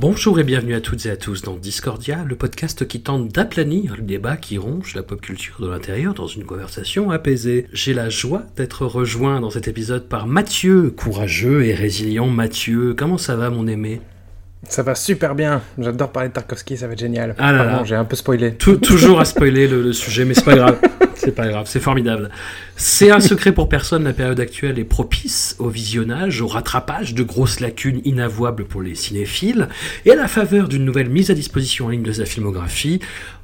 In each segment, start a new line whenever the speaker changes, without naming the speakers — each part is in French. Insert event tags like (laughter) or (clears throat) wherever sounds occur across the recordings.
Bonjour et bienvenue à toutes et à tous dans Discordia, le podcast qui tente d'aplanir le débat qui ronge la pop culture de l'intérieur dans une conversation apaisée. J'ai la joie d'être rejoint dans cet épisode par Mathieu, courageux et résilient Mathieu. Comment ça va mon aimé?
Ça va super bien. J'adore parler de Tarkovsky, ça va être génial.
Ah là
j'ai un peu spoilé.
Tou- (laughs) Toujours à spoiler le, le sujet, mais c'est pas grave. C'est pas grave, c'est formidable. C'est un secret pour personne, la période actuelle est propice au visionnage, au rattrapage de grosses lacunes inavouables pour les cinéphiles, et à la faveur d'une nouvelle mise à disposition en ligne de sa filmographie,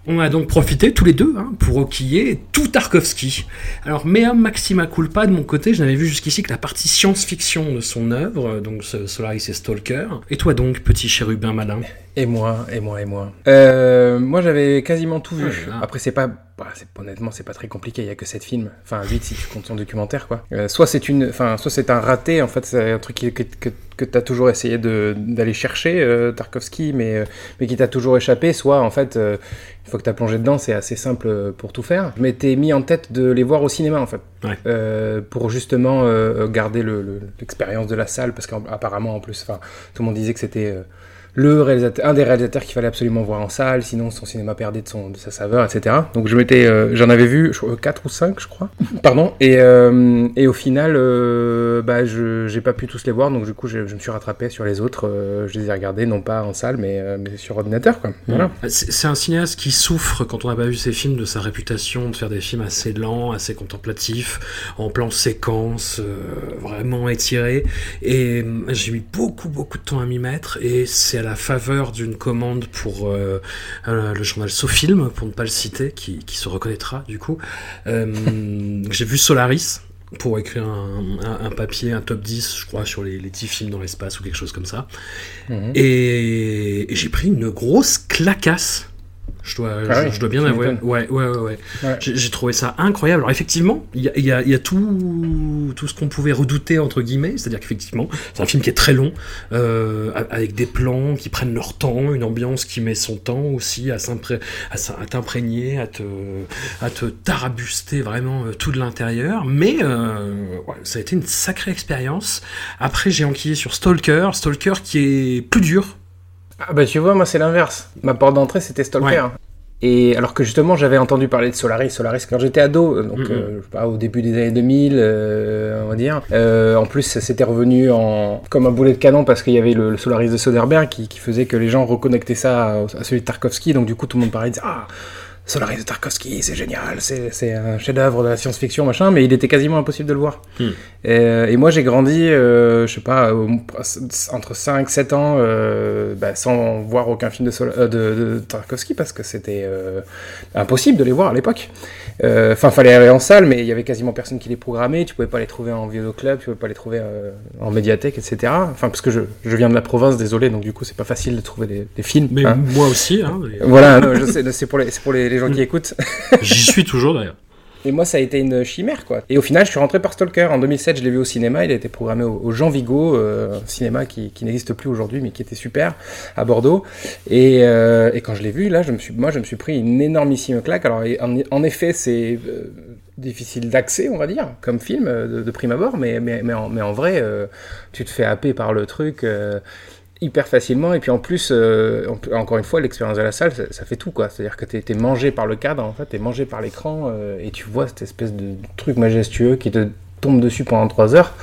on a donc profité tous les deux hein, pour enquiller tout Tarkovsky. Alors, mea maxima culpa de mon côté, je n'avais vu jusqu'ici que la partie science-fiction de son œuvre, donc Solaris et Stalker. Et toi donc, petit chérubin malin?
Et moi, et moi, et moi. Euh, moi, j'avais quasiment tout vu.
Ah là.
Après, c'est pas, bah, honnêtement, c'est pas très compliqué. Il y a que 7 films. Enfin, 8 si tu comptes son documentaire, quoi. Euh, soit c'est une, enfin, soit c'est un raté. En fait, c'est un truc que, que, que t'as toujours essayé d'aller chercher, euh, Tarkovsky, mais mais qui t'a toujours échappé. Soit, en fait, une fois que t'as plongé dedans, c'est assez simple pour tout faire. Je m'étais mis en tête de les voir au cinéma, en fait.
Ouais.
Pour justement garder le- le- l'expérience de la salle, parce qu'apparemment, en plus, enfin, tout le monde disait que c'était le réalisateur, un des réalisateurs qu'il fallait absolument voir en salle, sinon son cinéma perdait de, son, de sa saveur, etc. Donc je m'étais, euh, j'en avais vu 4 ou 5, je crois. (laughs) Pardon. Et, euh, et au final, euh, bah, je j'ai pas pu tous les voir, donc du coup, je, je me suis rattrapé sur les autres. euh, je les ai regardés, non pas en salle, mais, euh, mais sur ordinateur, quoi. Voilà.
C'est un cinéaste qui souffre, quand on n'a pas vu ses films, de sa réputation de faire des films assez lents, assez contemplatifs, en plan séquence, euh, vraiment étirés. Et euh, j'ai mis beaucoup, beaucoup de temps à m'y mettre. Et c'est la faveur d'une commande pour euh, euh, le journal SoFilm, pour ne pas le citer, qui, qui se reconnaîtra du coup. Euh, (laughs) j'ai vu Solaris pour écrire un, un- un papier, un top 10, je crois, sur les, les 10 films dans l'espace ou quelque chose comme ça.
Mhm.
Et, et j'ai pris une grosse clacasse. Je dois,
Ah
je,
oui,
je dois bien avouer. Ouais, ouais, ouais. ouais.
Ouais.
J'ai trouvé ça incroyable. Alors effectivement, il y a, il y a- il y a tout, tout ce qu'on pouvait redouter entre guillemets, c'est-à-dire qu'effectivement, c'est un film qui est très long, euh, avec des plans qui prennent leur temps, une ambiance qui met son temps aussi à s'impré- à à t'imprégner, à te, à te tarabuster vraiment euh, tout de l'intérieur. Mais euh, ouais, ça a été une sacrée expérience. Après, j'ai enquillé sur Stalker, Stalker qui est plus dur.
Ah bah tu vois, moi c'est l'inverse. Ma porte d'entrée c'était Stalker.
Ouais.
Et alors que justement j'avais entendu parler de Solaris, Solaris quand j'étais ado, donc
Mhm.
euh, je sais pas, au début des années 2000, euh, on va dire. Euh, en plus ça s'était revenu en comme un boulet de canon parce qu'il y avait le, le Solaris de Soderbergh qui, qui faisait que les gens reconnectaient ça à, à celui de Tarkovsky, donc du coup tout le monde parlait de ah Solaris de Tarkovsky, c'est génial, c'est un chef-d'œuvre de la science-fiction, machin, mais il était quasiment impossible de le voir.
Hmm.
Euh, et moi j'ai grandi, euh, je sais pas, entre 5 7 ans, euh, bah, sans voir aucun film de, Sol- euh, de, de Tarkovsky parce que c'était euh, impossible de les voir à l'époque. Enfin, fallait aller en salle, mais il y avait quasiment personne qui les programmait. Tu pouvais pas les trouver en vidéoclub, tu pouvais pas les trouver en médiathèque, etc. Enfin, parce que je, je viens de la province, désolé, donc du coup c'est pas facile de trouver des, des films.
Mais
hein.
moi aussi, hein,
Voilà, non, (laughs) je sais, c'est pour les, c'est pour les, les gens qui écoutent. (laughs)
j'y suis toujours d'ailleurs.
Et moi, ça a été une chimère, quoi. Et au final, je suis rentré par Stalker. En 2007, je l'ai vu au cinéma. Il a été programmé au, au Jean Vigo, euh, un cinéma qui, qui n'existe plus aujourd'hui, mais qui était super, à Bordeaux. Et, euh, et quand je l'ai vu, là, je me suis, moi, je me suis pris une énormissime claque. Alors, en, en effet, c'est euh, difficile d'accès, on va dire, comme film, de, de prime abord, mais, mais, mais, en, mais en vrai, tu te fais happer par le truc. Hyper facilement et puis en plus euh, en- encore une fois l'expérience de la salle ça, ça fait tout quoi c'est à dire que t'es es mangé par le cadre en fait t'es mangé par l'écran euh, et tu vois cette espèce de truc majestueux qui te tombe dessus pendant trois heures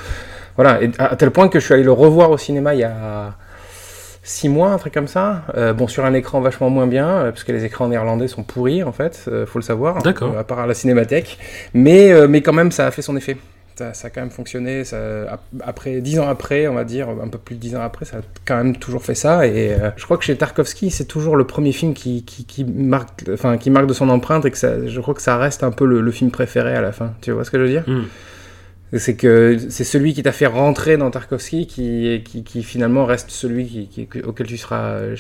voilà et à, à tel point que je suis allé le revoir au cinéma il y a six mois, un truc comme ça. Euh, bon, sur un écran vachement moins bien, parce que les écrans néerlandais sont pourris, en fait, faut le savoir.
D'accord.
À part à la cinémathèque. Mais, mais quand même, ça a fait son effet. Ça, ça a quand même fonctionné. Ça, ap- après, dix ans après, on va dire, un peu plus de dix ans après, ça a quand même toujours fait ça. Et euh, je crois que chez Tarkovsky, c'est toujours le premier film qui, qui, qui marque, enfin, qui marque de son empreinte et que ça, je crois que ça reste un peu le, le film préféré à la fin. Tu vois ce que je veux dire?
Hmm.
c'est que c'est celui qui t'a fait rentrer dans Tarkovsky qui, qui, qui finalement reste celui qui, auquel tu seras euh,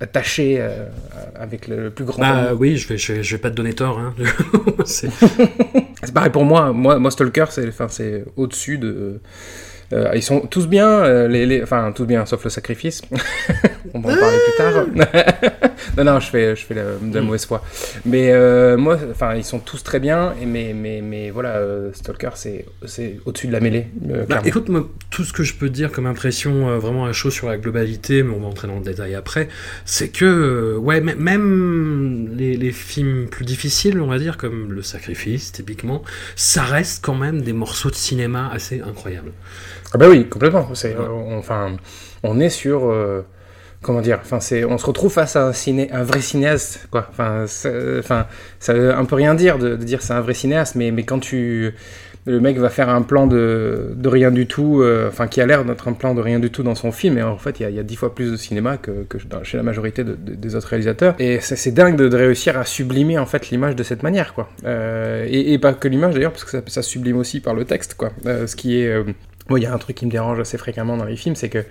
attaché euh, avec le, le plus grand
Bah oui, je vais, je vais, je vais pas te donner tort. Hein. (laughs) C'est- (laughs)
C'est pareil pour moi. Moi, moi Stalker, c'est enfin, c'est au-dessus de. Euh, ils sont tous bien, euh, les, les- enfin tous bien, sauf le sacrifice. (laughs) On va en parler plus tard. (laughs) non, non, je fais, je fais la- de la
Mm.
mauvaise foi. Mais euh, moi, enfin, ils sont tous très bien. Et mais, mais, mais voilà, Stalker, c'est, c'est au-dessus de la mêlée.
Bah, écoute, moi, tout ce que je peux dire comme impression vraiment à chaud sur la globalité, mais on va entrer dans le détail après, c'est que, ouais, même les, les films plus difficiles, on va dire, comme Le Sacrifice, typiquement, ça reste quand même des morceaux de cinéma assez incroyables.
Ah bah oui, complètement. C'est, euh, on- enfin, on est sur, euh, comment dire, enfin, c'est, on se retrouve face à un, ciné, un vrai cinéaste, quoi. Enfin, enfin, ça veut un peu rien dire de, de dire c'est un vrai cinéaste, mais, mais quand tu, le mec va faire un plan de, de rien du tout, euh, enfin, qui a l'air d'être un plan de rien du tout dans son film, et en fait, il y a, il y a dix fois plus de cinéma que, que dans- chez la majorité de- de- des autres réalisateurs. Et c'est, c'est dingue de, réussir à sublimer en fait l'image de cette manière, quoi. Euh, et, et pas que l'image d'ailleurs, parce que ça, ça sublime aussi par le texte, quoi. Euh, ce qui est moi, il y a un truc qui me dérange assez fréquemment dans les films, c'est que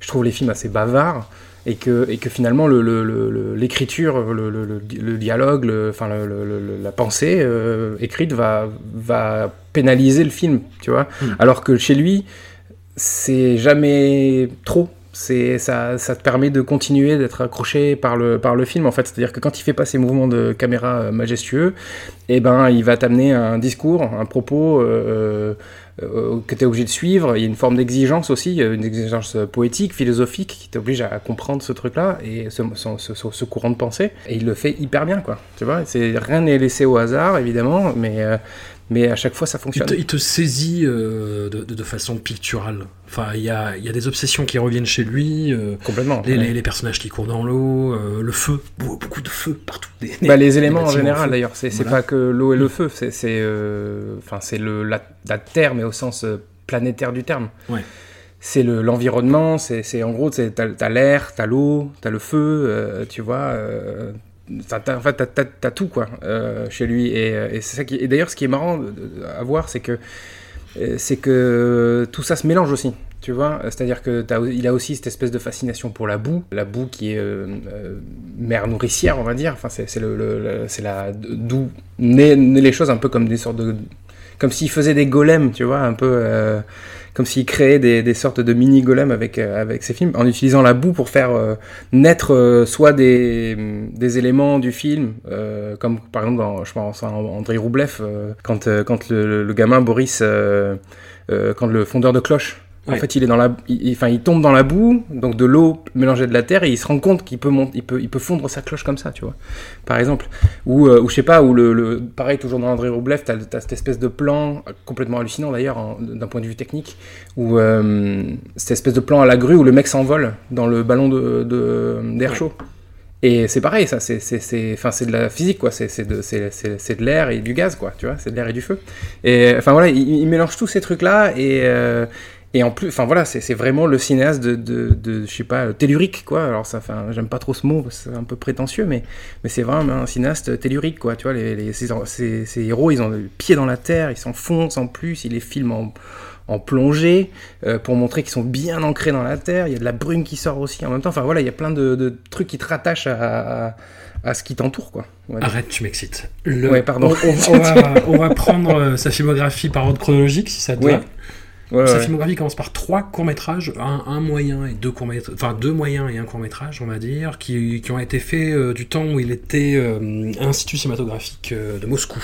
je trouve les films assez bavards et que, et que finalement le- le- le- le- l'écriture, le, le- le- le dialogue, enfin la pensée euh, écrite va, va pénaliser le film, tu vois.
Mm.
Alors que chez lui, c'est jamais trop. C'est ça, ça te permet de continuer d'être accroché par le par le film en fait. C'est-à-dire que quand il fait pas ses mouvements de caméra euh, majestueux, eh ben il va t'amener un discours, un propos euh, que tu es obligé de suivre. Il y a une forme d'exigence aussi, euh, une exigence poétique, philosophique qui t'oblige à comprendre ce truc-là et ce, courant de pensée. Et il le fait hyper bien quoi. Tu vois, rien n'est laissé au hasard évidemment, mais euh, mais à chaque fois ça
Il
fonctionne.
te, il te saisit euh, de, de- de façon picturale. Enfin, il y a, il y a des obsessions qui reviennent chez lui. euh,
Complètement.
les,
ouais.
les- les personnages qui courent dans l'eau, euh, le feu, Beau- beaucoup de feu partout. Des-
Bah, les éléments en général d'ailleurs, c'est
Voilà.
pas que l'eau et le feu, c'est enfin c'est le la, la terre mais au sens planétaire du terme.
Ouais.
C'est le- l'environnement, c'est c'est- en gros t'as t'as l'air, t'as l'eau, t'as le feu, tu vois. En fait, t'as- tout quoi euh, chez lui et, euh, c'est ça et d'ailleurs ce qui est marrant à voir c'est que euh, c'est que tout ça se mélange aussi. Tu vois, c'est-à-dire que il a aussi cette espèce de fascination pour la boue, la boue qui est mère nourricière, on va dire. Enfin, c'est la d'où naissent naissent les choses un peu comme des sortes de, comme s'il faisait des golems, tu vois, un peu comme s'il créait des, sortes de mini golems avec euh, avec ses films, en utilisant la boue pour faire euh, naître euh, soit des, des éléments du film, comme par exemple dans, je pense à André Roublev, quand le, le- gamin Boris, quand le fondeur de cloche. En
Ouais.
fait, il est dans la, il, enfin, il tombe dans la boue, donc de l'eau mélangée de la terre, et il se rend compte qu'il peut monter, il peut, il peut fondre sa cloche comme ça, tu vois, par exemple. Ou, euh, ou je sais pas, ou le, le- pareil toujours dans André Roublev, t'as, as cette espèce de plan complètement hallucinant d'ailleurs d'un point de vue technique, où euh, cette espèce de plan à la grue où le mec s'envole dans le ballon de, d'air chaud. Et c'est pareil, ça, c'est, c'est, c'est, enfin, c'est de la physique, quoi. C'est, c'est, de, c'est, c'est, c'est de l'air et du gaz, quoi. Tu vois, c'est de l'air et du feu. Et enfin voilà, il, il mélange tous ces trucs-là et euh, et en plus, enfin voilà, c'est, vraiment le cinéaste de, de, de, je sais pas, tellurique, quoi. Alors ça, enfin, j'aime pas trop ce mot, c'est un peu prétentieux, mais mais c'est vraiment un cinéaste tellurique, quoi. Tu vois, les, les, ces, ces, ces héros, ils ont le pied dans la terre, ils s'enfoncent en plus, ils les filment en en plongée euh, pour montrer qu'ils sont bien ancrés dans la terre. Il y a de la brume qui sort aussi en même temps. Enfin voilà, il y a plein de, de trucs qui te rattachent à, à, à ce qui t'entoure, quoi.
Arrête, tu m'excites. Le-
Ouais, pardon.
On, on- on va, on va prendre euh, sa filmographie par ordre chronologique, si ça te
Oui.
va.
Ouais,
Sa
ouais.
filmographie commence par trois courts-métrages, un, un moyen et deux courts-métrages, enfin deux moyens et un court-métrage, on va dire, qui, qui ont été faits euh, du temps où il était euh, à Institut cinématographique euh, de Moscou.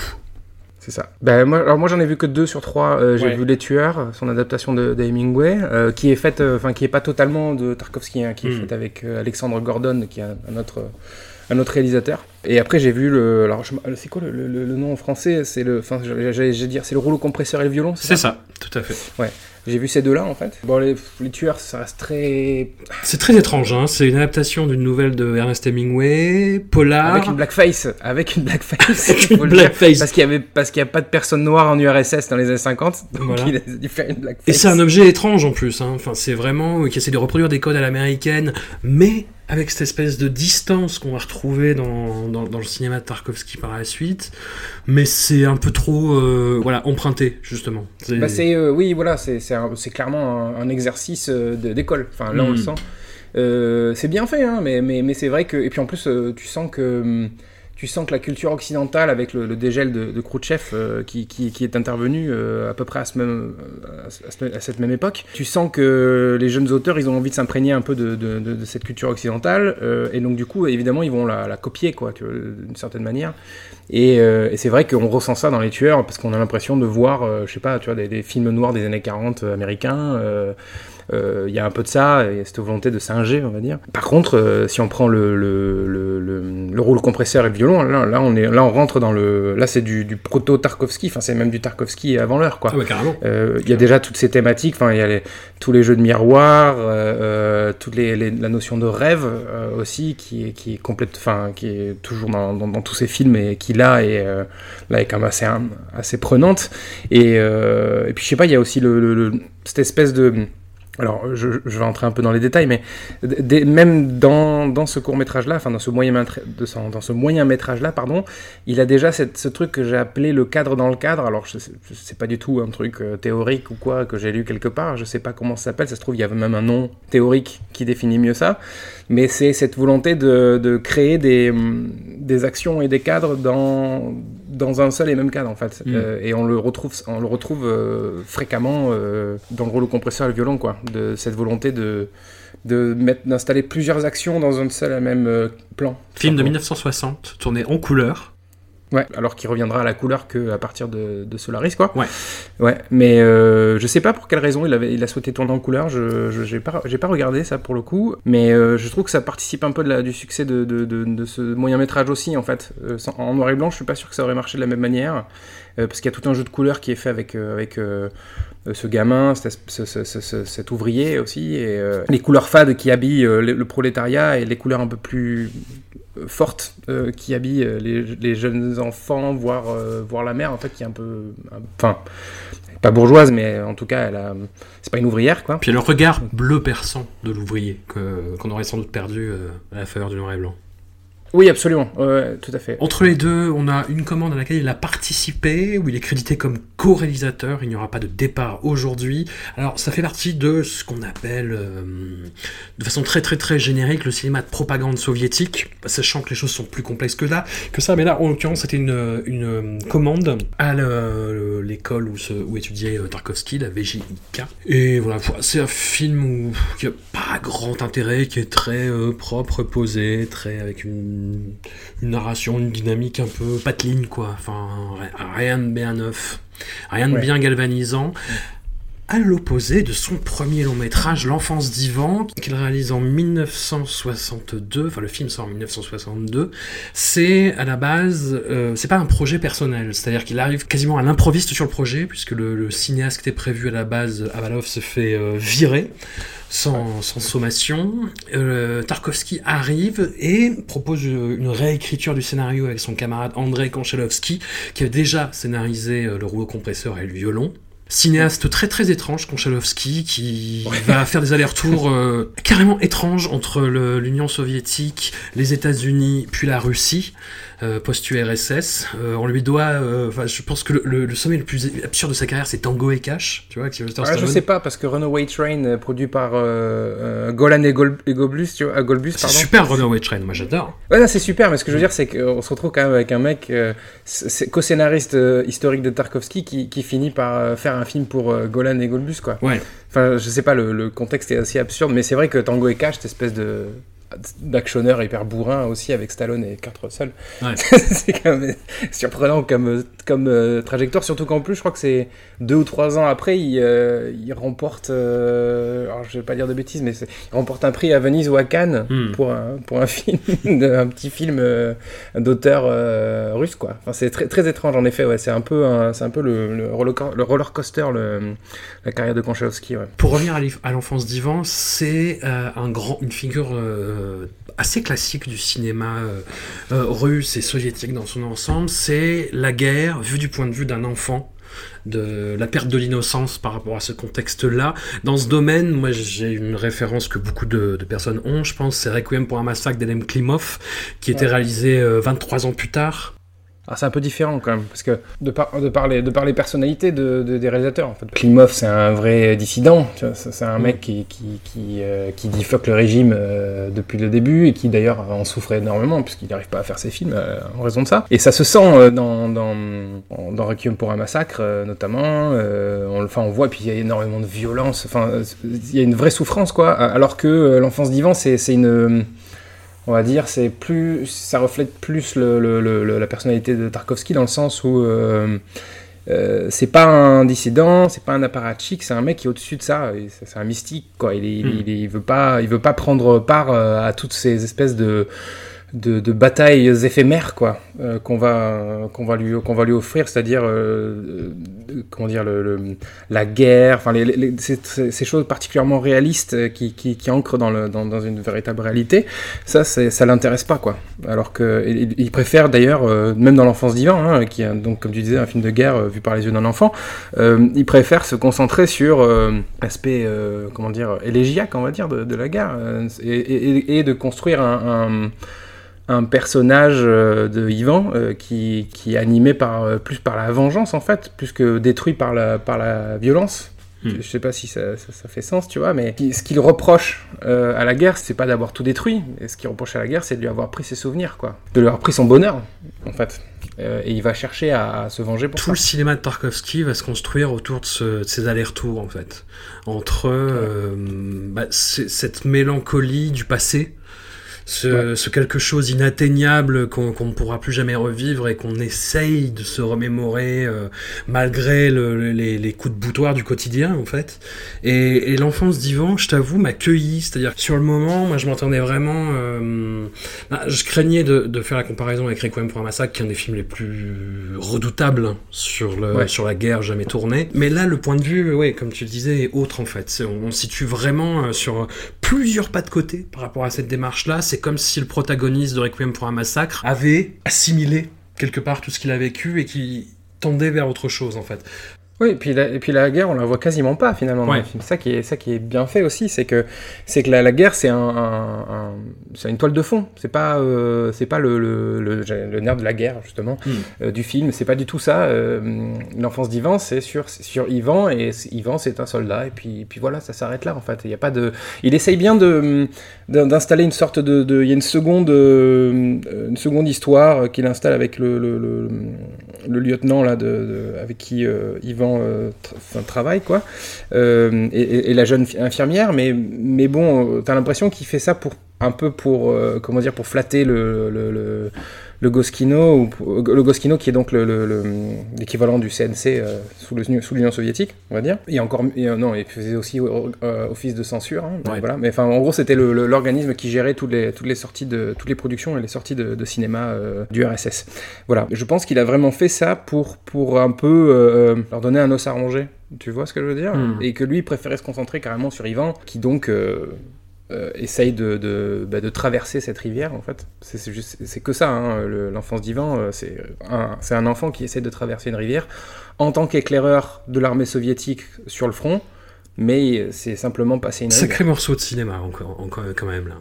C'est ça. Ben, moi, alors moi j'en ai vu que deux sur trois. Euh, J'ai
Ouais.
vu Les Tueurs, son adaptation de, de Hemingway, euh, qui est faite, euh, enfin qui est pas totalement de Tarkovsky, hein, qui est
Mm.
faite avec Alexandre Gordon, qui est un, un autre, un autre réalisateur. Et après, j'ai vu le. Alors, c'est quoi le, le- le nom en français? C'est le. Enfin, j'allais dire, c'est le rouleau compresseur et le violon.
C'est ça, tout à fait.
J'ai vu ces deux-là en fait. Bon, les, les tueurs, ça reste très.
C'est très étrange, hein. c'est une adaptation d'une nouvelle de Ernest Hemingway, polar.
Avec une blackface. Avec une blackface.
Avec (laughs) une
dire.
blackface.
Parce qu'il y avait, parce qu'il y a pas de personnes noires en URSS dans les années 50. Donc
Voilà.
il a dû faire une blackface.
Et c'est un objet étrange en plus, hein. enfin, c'est vraiment qui essaie de reproduire des codes à l'américaine, mais avec cette espèce de distance qu'on va retrouver dans, dans, dans le cinéma de Tarkovsky par la suite, mais c'est un peu trop euh, voilà, emprunté, justement.
Bah, c'est euh, oui voilà c'est c'est un- c'est clairement un, un exercice euh, d'école. Enfin là on le sent. Euh, c'est bien fait hein, mais mais, mais c'est vrai que et puis en plus tu sens que hum, tu sens que la culture occidentale avec le, dégel de, de Khrouchtchev euh, qui, est intervenu euh, à peu près à, cette même époque, tu sens que les jeunes auteurs ils ont envie de s'imprégner un peu de, cette culture occidentale euh, et donc du coup évidemment ils vont la, copier quoi d'une certaine manière et, c'est vrai qu'on ressent ça dans les tueurs parce qu'on a l'impression de voir, je sais pas, tu vois, des, films noirs des années 40 euh, américains. Euh, euh, Il y a un peu de ça, il y a cette volonté de singer, on va dire. Par contre, euh, si on prend le, le, le, le, le rouleau compresseur et le violon, là, là, on, est, là on rentre dans le. Là, c'est du, du proto-Tarkovsky, enfin, c'est même du Tarkovsky avant l'heure, quoi.
Ah ouais, carrément.
Euh, Il y a déjà toutes ces thématiques, enfin, il y a les- tous les jeux de miroir, euh, euh, toute les, les- la notion de rêve aussi, qui est, qui est complète, enfin, qui est toujours dans, dans, dans tous ces films et qui là est, euh, là est quand même assez, assez prenante. Et, euh, et puis je sais pas, il y a aussi le, le- le- cette espèce de alors, je, je vais entrer un peu dans les détails, mais d- d- même dans, dans ce court métrage-là, enfin dans ce moyen métra- de son- dans ce moyen métrage-là, pardon, il a déjà cette- ce truc que j'ai appelé le cadre dans le cadre. Alors, sais pas du tout un truc euh, théorique ou quoi que j'ai lu quelque part. Je sais pas comment ça s'appelle. Ça se trouve, il y avait même un nom théorique qui définit mieux ça. Mais c'est cette volonté de, de créer des, hum, des actions et des cadres dans, dans un seul et même cadre, en fait.
Mm.
Euh, et on le retrouve, on le retrouve euh, fréquemment euh, dans le rouleau compresseur et le violon, quoi. De cette volonté de de mettre d'installer plusieurs actions dans un seul et même plan.
Film de
Simplement.
1960, tourné en couleur.
Ouais, alors qu'il reviendra à la couleur que à partir de, de Solaris, quoi.
Ouais.
Ouais, mais euh, je sais pas pour quelle raison il, avait, il a souhaité tourner en couleur, je j'ai pas, pas regardé ça pour le coup, mais euh, je trouve que ça participe un peu de la, du succès de, de, de, ce moyen métrage aussi, en fait. Euh, sans- en noir et blanc, je suis pas sûr que ça aurait marché de la même manière, euh, parce qu'il y a tout un jeu de couleurs qui est fait avec, avec ce gamin, cet, ce- ce- ce- ce- cet ouvrier aussi, et les couleurs fades qui habillent le, le prolétariat et les couleurs un peu plus euh, fortes euh, qui habillent euh, les, jeunes enfants, voire, voire la mère, en fait, qui est un peu. Enfin, pas bourgeoise, mais en tout cas, elle a. C'est pas une ouvrière, quoi.
Puis le regard bleu perçant de l'ouvrier, qu'on aurait sans doute perdu à la faveur du noir et blanc.
Oui, absolument, tout à fait.
Entre les deux, on a une commande à laquelle il a participé, où il est crédité comme co-réalisateur. Il n'y aura pas de départ aujourd'hui. Alors, ça fait partie de ce qu'on appelle, euh, de façon très très très générique, le cinéma de propagande soviétique, sachant que les choses sont plus complexes que là, que ça. Mais là, en l'occurrence, c'était une, une commande à le- l'école où, étudiait euh, Tarkovsky, la VJIK. Et voilà, c'est un film où il a pas grand intérêt, qui est très euh, propre, posé, très avec une, une narration, une dynamique un peu pateline, quoi. Enfin, ri- rien de bien neuf, rien de
Ouais.
bien galvanisant. À l'opposé de son premier long métrage, L'enfance d'Ivan, qu'il réalise en 1962, enfin le film sort en 1962, c'est à la base, euh, c'est pas un projet personnel, c'est-à-dire qu'il arrive quasiment à l'improviste sur le projet, puisque le, le cinéaste qui était prévu à la base, Avalov, se fait euh, virer sans, sans sommation. Euh, Tarkovsky arrive et propose euh, une réécriture du scénario avec son camarade Andrei Konchalovsky, qui avait déjà scénarisé euh, le rouleau compresseur et le violon. Cinéaste très très étrange, Konchalovsky, qui va faire des allers-retours euh, carrément étranges entre le- l'Union soviétique, les États-Unis, puis la Russie, euh, post-URSS. Euh, on lui doit, je pense que le, le- le sommet le plus absurde de sa carrière, c'est Tango et Cash, tu vois,
je sais pas, parce que Runaway Train, produit par Golan et, Gol et Goblus, tu vois, Golbus,
C'est
pardon.
super Runaway Train, moi j'adore.
Ouais, c'est super, mais ce que je veux dire, c'est qu'on se retrouve quand même avec un mec, co-scénariste historique de Tarkovsky, qui, qui finit par faire un film pour euh, Golan et Golbus, quoi.
Ouais.
Enfin, je sais pas, le, le contexte est assez absurde, mais c'est vrai que Tango et Cash, cette espèce de d'actionneur hyper bourrin aussi avec Stallone et Kurt Russell.
Ouais. (laughs)
c'est quand même surprenant comme, comme euh, trajectoire, surtout qu'en plus, je crois que c'est deux ou trois ans après, il, euh, il remporte, euh, alors je vais pas dire de bêtises, mais il remporte un prix à Venise ou à Cannes
Hmm.
pour, un, pour un (laughs) film, un petit film d'auteur russe, quoi. Enfin, c'est très, très étrange, en effet, ouais. C'est un peu, un- c'est un peu le, le, roller, le roller coaster, le, la carrière de Konchalovsky, ouais.
Pour revenir à l'enfance d'Ivan, c'est un grand, une figure assez classique du cinéma euh, euh, russe et soviétique dans son ensemble. C'est la guerre vue du point de vue d'un enfant, de la perte de l'innocence par rapport à ce contexte-là. Dans ce domaine, moi j'ai une référence que beaucoup de, de personnes ont, je pense, c'est Requiem pour un massacre d'Elem Klimov, qui était réalisé euh, 23 ans plus tard.
Alors c'est un peu différent quand même, parce que de par, de par, les, de par les personnalités de, de- des réalisateurs, en fait. Klimov, c'est un vrai dissident, c'est un
Mm.
mec qui, qui, qui, euh, qui dit fuck le régime euh, depuis le début, et qui d'ailleurs en souffre énormément, puisqu'il n'arrive pas à faire ses films euh, en raison de ça. Et ça se sent dans, dans, Requiem pour un massacre, notamment, on, enfin on voit, et puis il y a énormément de violence, enfin il y a une vraie souffrance, quoi, alors que l'enfance d'Ivan, c'est c'est une on va dire, c'est plus, ça reflète plus le, le- le- le- la personnalité de Tarkovsky dans le sens où euh, euh, c'est pas un dissident, c'est pas un apparatchik, c'est un mec qui est au-dessus de ça, c'est un mystique quoi. Il, est-
Mm.
il, il veut pas, il veut pas prendre part euh, à toutes ces espèces de de, batailles éphémères quoi euh, qu'on va qu'on va lui qu'on va lui offrir c'est-à-dire euh, comment dire la guerre enfin ces, choses particulièrement réalistes euh, qui, qui, qui ancrent dans, le, dans, une véritable réalité ça ça l'intéresse pas quoi. Alors que il, préfère d'ailleurs même dans l'enfance d'Ivan hein, qui est donc comme tu disais un film de guerre vu par les yeux d'un enfant il préfère se concentrer sur l'aspect comment dire élégiaque on va dire de, la guerre et, de construire un un personnage euh, de Ivan euh, qui, qui est animé par, euh, plus par la vengeance en fait, plus que détruit par la, par la violence.
Hmm.
Je sais pas si ça, ça- ça fait sens, tu vois, mais ce qu'il reproche euh, à la guerre, c'est pas d'avoir tout détruit. Et ce qu'il reproche à la guerre, c'est de lui avoir pris ses souvenirs, quoi. De lui avoir pris son bonheur, en fait. Euh, et il va chercher à, à se venger pour
Tout
ça.
le cinéma de Tarkovsky va se construire autour de, ce- de ces allers-retours, en fait. Entre euh, bah, cette mélancolie du passé, ce, ce quelque chose inatteignable qu'on ne pourra plus jamais revivre et qu'on essaye de se remémorer euh, malgré le- le- les, les coups de boutoir du quotidien, en fait. Et, et l'enfance d'Ivan, je t'avoue, m'a cueilli. C'est-à-dire, sur le moment, moi, je m'entendais vraiment... euh, bah, je craignais de, de faire la comparaison avec Requiem pour un massacre, qui est un des films les plus redoutables sur, le,
Ouais.
sur la guerre jamais tourné. Mais là, le point de vue, ouais, comme tu le disais, est autre en fait. On, on se situe vraiment euh, sur plusieurs pas de côté par rapport à cette démarche-là. C'est comme si le protagoniste de Requiem pour un massacre avait assimilé quelque part tout ce qu'il a vécu et qui tendait vers autre chose en fait.
Oui, et puis, la, et puis la guerre, on la voit quasiment pas finalement dans
Ouais.
le film. Ça qui est, ça qui est bien fait aussi, c'est que, c'est que la, la guerre, c'est un, un- un- c'est une toile de fond. C'est pas, euh, c'est pas le, le, le, le nerf de la guerre justement
Mm.
euh, du film. C'est pas du tout ça. Euh, L'enfance d'Ivan, c'est sur, sur Ivan et Ivan, c'est un soldat. Et puis, puis voilà, ça s'arrête là en fait. Il y a pas de, il essaye bien de d'in- d'installer une sorte de, de- il y a une seconde, une seconde histoire qu'il installe avec le, le, lieutenant là de, de- avec qui Ivan euh, tra- enfin, travaille quoi. Euh, et, la jeune fi- infirmière mais mais bon t'as l'impression qu'il fait ça pour un peu pour euh, comment dire pour flatter le, le Goskino ou le Goskino qui est donc le- le- le- l'équivalent du CNC euh, sous l'Union soviétique on va dire. Et encore et, euh, non il faisait aussi euh, office de censure hein, donc
Ouais.
voilà. Mais enfin en gros c'était l'organisme qui gérait toutes les toutes les sorties de toutes les productions et les sorties de, de cinéma du RSS voilà. Je pense qu'il a vraiment fait ça pour pour un peu leur donner un os à ronger. Tu vois ce que je veux dire?
Hmm.
et que lui préférait se concentrer carrément sur Ivan qui donc euh, euh, essaye de, bah, de traverser cette rivière en fait. C'est que ça, hein, le- l'enfance d'Ivan, euh, c'est un, c'est un enfant qui essaie de traverser une rivière en tant qu'éclaireur de l'armée soviétique sur le front, mais c'est simplement passer une rivière.
Sacré morceau de cinéma encore, encore quand même là.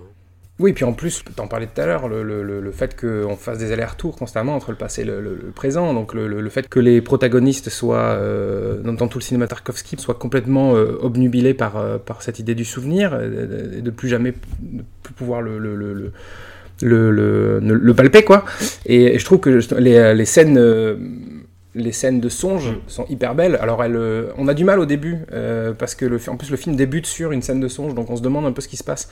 Oui, puis en plus, t'en parlais tout à l'heure, le, le- le- fait qu'on fasse des allers-retours constamment entre le passé et le, le- présent, donc le, le- fait que les protagonistes soient, euh, dans, tout le cinéma Tarkovsky, soient complètement euh, obnubilés par, euh, par cette idée du souvenir, euh, et de plus jamais ne plus pouvoir le, le, le- le- le, palper, quoi. Et, et je trouve que les, les scènes... les scènes de songe sont hyper belles. Alors, elle, euh, on a du mal au début, euh, parce que le, en plus, le film débute sur une scène de songe, donc on se demande un peu ce qui se passe.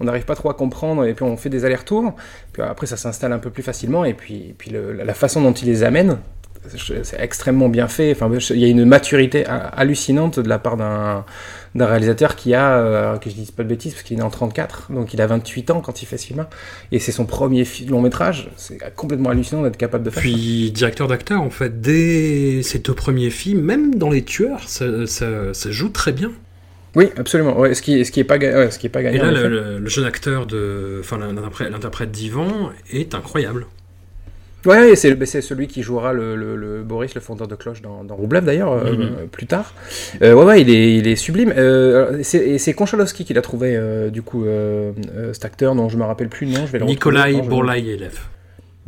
On n'arrive pas trop à comprendre, et puis on fait des allers-retours. Puis après, ça s'installe un peu plus facilement, et puis, et puis le- la façon dont il les amène, c'est extrêmement bien fait. Enfin, il y a une maturité ha- hallucinante de la part d'un d'un réalisateur qui a, euh, que je dise pas de bêtises, parce qu'il est né en 34, donc il a 28 ans quand il fait ce film-là, et c'est son premier long métrage. C'est complètement hallucinant d'être capable de faire ça.
Puis directeur d'acteur, en fait, dès ses deux premiers films, même dans Les Tueurs, ça, ça- ça joue très bien.
Oui, absolument. Ouais, ce qui, ce qui est pas, ouais, ce qui est pas
Et
gagné.
là, le, le- jeune acteur de, enfin l'interprète d'Ivan est incroyable.
Ouais, c'est bah, c'est celui qui jouera le, le- le Boris, le fondeur de cloche dans, dans Roublev d'ailleurs, euh,
Mhm.
plus tard. Euh, ouais, ouais, il est, il est sublime. Euh, c'est- et c'est Konchalovsky qui l'a trouvé, euh, du coup, cet acteur dont je me rappelle plus le nom. Je vais le
Nikolai
retrouver. Non, je-
Bourlaïev.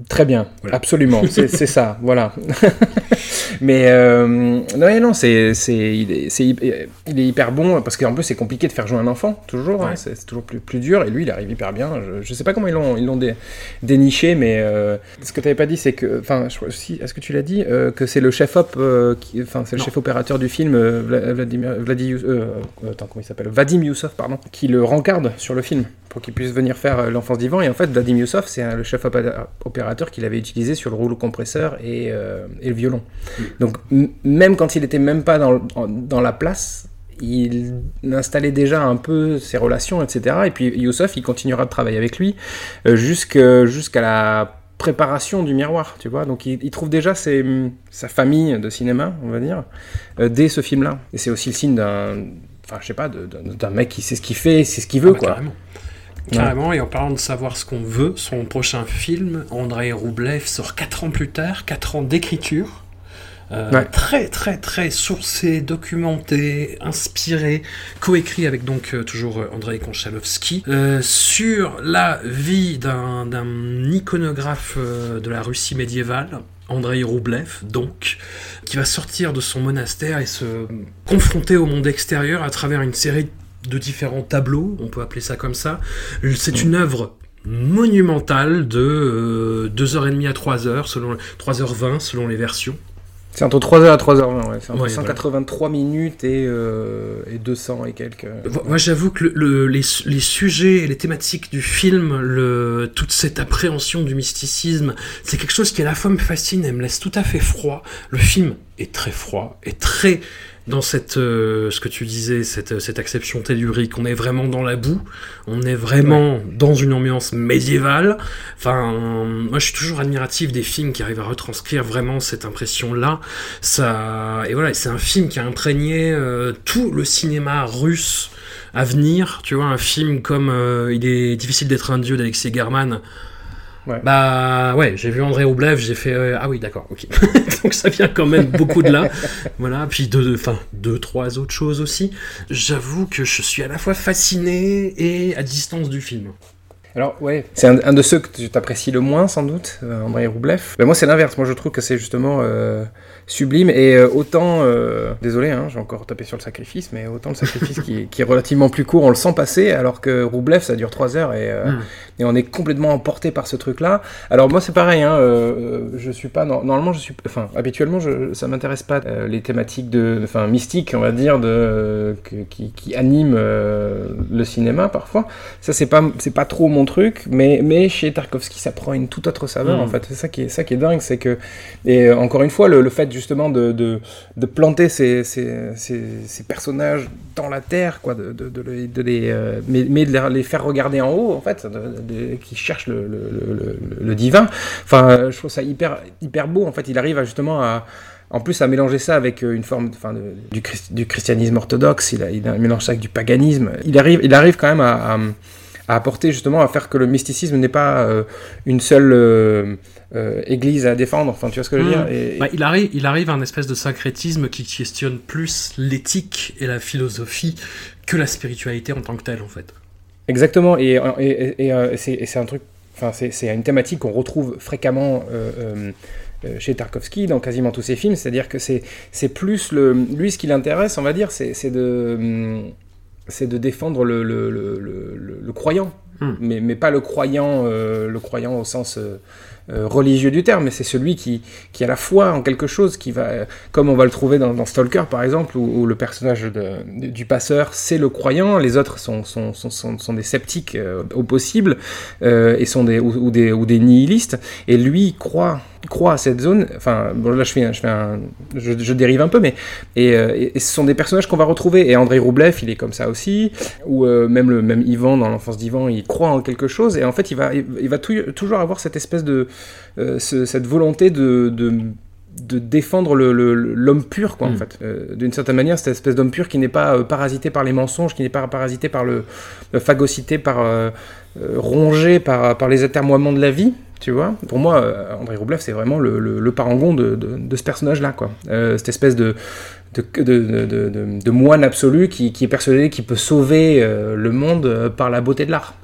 Très bien,
Voilà.
absolument, c'est ça, (laughs) voilà. (laughs) Mais euh, non, non, c'est c'est il, est- il est hyper bon parce qu'en plus c'est compliqué de faire jouer un enfant toujours, hein,
Ouais.
c'est c'est toujours plus, plus dur et lui il arrive hyper bien. Je, je sais pas comment ils l'ont ils l'ont dé- déniché, mais euh, ce que tu avais pas dit c'est que, enfin, aussi, est-ce que tu l'as dit euh, que c'est le chef op, enfin c'est le
Non.
chef opérateur du film Vla- Vladimir, Vladi, attends comment il s'appelle, Vadim Youssef pardon, qui le rencarde sur le film pour qu'il puisse venir faire l'enfance d'Ivan. Et en fait, Vadim Youssef, c'est le chef opé- opérateur qu'il avait utilisé sur le rouleau compresseur et, euh, et le violon. Donc, même quand il était même pas dans, la place, il installait déjà un peu ses relations, etc. Et puis Youssef, il continuera de travailler avec lui euh, jusqu'à la préparation du miroir, tu vois. Donc, il, il trouve déjà ses- sa famille de cinéma, on va dire, euh, dès ce film-là. Et c'est aussi le signe d'un, enfin, je sais pas, d'un d'un mec qui sait ce qu'il fait, c'est ce qu'il veut,
Ah bah,
quoi.
Carrément. Carrément, et en parlant de savoir ce qu'on veut, son prochain film, Andrei Roublev, sort 4 ans plus tard, 4 ans d'écriture. Euh,
Ouais.
Très, très, très sourcé, documenté, inspiré, coécrit avec donc euh, toujours euh, Andrei Konchalovsky, euh, sur la vie d'un iconographe de la Russie médiévale, Andrei Roublev, donc, qui va sortir de son monastère et se confronter au monde extérieur à travers une série de différents tableaux, on peut appeler ça comme ça. C'est une œuvre monumentale de euh, 2h30 à 3h, selon 3h20 selon les versions.
C'est entre 3h à 3h20, ouais. C'est entre
Ouais,
183 minutes et, euh, et 200 et quelques.
Moi, j'avoue que le- le- les, les sujets et les thématiques du film, le, toute cette appréhension du mysticisme, c'est quelque chose qui à la fois me fascine et me laisse tout à fait froid. Le film est très froid, est très dans cette, euh, ce que tu disais, cette, cette acception tellurique. On est vraiment dans la boue, on est vraiment dans une ambiance médiévale. Enfin, moi, je suis toujours admiratif des films qui arrivent à retranscrire vraiment cette impression-là. Ça, et voilà, c'est un film qui a imprégné euh, tout le cinéma russe à venir. Tu vois, un film comme euh, Il est difficile d'être un dieu d'Alexei German.
Ouais.
Bah ouais, j'ai vu André Roublev, j'ai fait euh, ah oui d'accord, ok. (laughs) Donc ça vient quand même beaucoup de là. (laughs) Voilà, puis deux, enfin deux, trois autres choses aussi. J'avoue que je suis à la fois fasciné et à distance du film.
Alors, ouais. C'est un, un de ceux que tu t'apprécies le moins, sans doute, euh, André Roublev. Mais moi, c'est l'inverse. Moi, je trouve que c'est justement euh, sublime. Et euh, autant, euh, désolé, hein, j'ai encore tapé sur le sacrifice, mais autant le sacrifice qui, qui est relativement plus court, on le sent passer, alors que Roublev, ça dure 3 heures et, euh,
Mm.
et on est complètement emporté par ce truc-là. Alors, moi, c'est pareil. Hein, je suis pas. normalement, je suis. Enfin, habituellement, je, ça m'intéresse pas les thématiques de. Enfin, mystiques, on va dire, de, qui, qui animent le cinéma parfois. Ça, c'est pas, c'est pas trop mon truc, mais, mais chez Tarkovsky, ça prend une toute autre saveur,
Mm.
en fait. C'est ça qui est, ça qui est dingue, c'est que, et encore une fois, le, le fait justement de, de, de planter ces, ces, ces, ces personnages dans la terre, quoi, de, de, les, euh, mais, mais de les, faire regarder en haut, en fait, qui cherchent le, le, divin. Enfin, euh, je trouve ça hyper, hyper beau, en fait. Il arrive à, justement à, en plus, à mélanger ça avec euh, une forme enfin, de- du, du christianisme orthodoxe, il, a, il a mélange ça avec du paganisme. Il arrive, il arrive quand même à, à- à apporter justement à faire que le mysticisme n'est pas euh, une seule euh, euh, église à défendre. Enfin, tu vois ce que je veux dire?
Mm.
Et-
Bah, il, arrive, il arrive à un espèce de syncrétisme qui questionne plus l'éthique et la philosophie que la spiritualité en tant que telle en fait.
Exactement, et, et, et, et, c'est un truc, enfin c'est une thématique qu'on retrouve fréquemment euh, euh, euh, chez Tarkovsky dans quasiment tous ses films, c'est-à-dire que c'est plus le, lui ce qui l'intéresse, on va dire, c'est c'est de hum, c'est de défendre le, le, le, croyant,
Hmm.
mais, mais pas le croyant, euh, le croyant au sens euh, euh, religieux du terme, mais c'est celui qui, qui a la foi en quelque chose, qui va, comme on va le trouver dans, dans Stalker par exemple, où, où le personnage de- du passeur c'est le croyant, les autres sont, sont, sont, sont, des sceptiques euh, au possible, et sont des, ou, ou des, ou des nihilistes, et lui croit croit à cette zone, enfin bon là je fais, un- je, fais un, je, je dérive un peu, mais et, euh, et- et ce sont des personnages qu'on va retrouver, et Andrei Roublev il est comme ça aussi, ou euh, même le même Ivan dans l'enfance d'Ivan il croit en quelque chose, et en fait il va, il, il va tou- toujours avoir cette espèce de, euh, ce- cette volonté de, de de défendre le- le- l'homme pur, quoi, en
Mm.
fait. Euh, D'une certaine manière, cette espèce d'homme pur qui n'est pas euh, parasité par les mensonges, qui n'est pas parasité par le, euh, phagocyté par, euh, rongé par, par les atermoiements de la vie, tu vois. Pour moi, euh, André Roublev, c'est vraiment le, parangon de, ce personnage-là, quoi. Euh, cette espèce de, moine absolu qui, est persuadé qu'il peut sauver euh, le monde par la beauté de l'art.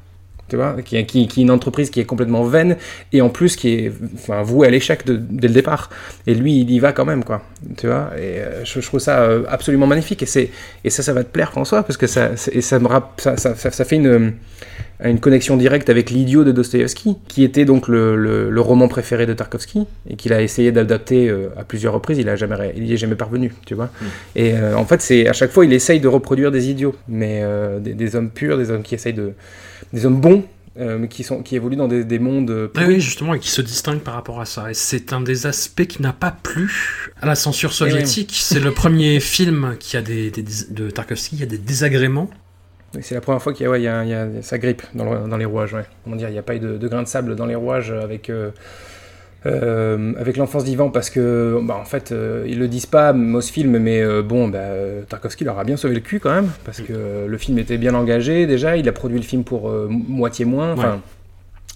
Tu vois, qui, est une entreprise qui est complètement vaine et en plus qui est enfin, vouée à l'échec dès le départ. Et lui, il y va quand même, quoi. Tu vois, et je, trouve ça absolument magnifique. Et, ça, ça va te plaire, François, parce que ça, ça, me ça, ça fait une, une connexion directe avec L'idiot de Dostoïevski, qui était donc le, le, le roman préféré de Tarkovsky, et qu'il a essayé d'adapter euh, à plusieurs reprises. Il a jamais, ré- il y est jamais parvenu, tu vois. Et euh, en fait, c'est à chaque fois, il essaye de reproduire des idiots, mais euh, des, des hommes purs, des hommes qui essayent de, des hommes bons, euh, mais qui sont, qui évoluent dans des, des mondes.
Ah oui, justement, et qui se distingue par rapport à ça. Et c'est un des aspects qui n'a pas plu à la censure soviétique. C'est le premier (laughs) film qui a des, des- de Tarkovsky, il y a des désagréments.
C'est la première fois qu'il y a, ça grippe dans, le- dans les rouages. Ouais. Comment dire, il n'y a pas eu de, de grain de sable dans les rouages avec, euh, euh, l'enfance d'Ivan parce que, bah, en fait, euh, ils le disent pas, Mosfilm, mais euh, bon, bah, Tarkovsky leur a bien sauvé le cul quand même parce que le film était bien engagé déjà. Il a produit le film pour moitié moins.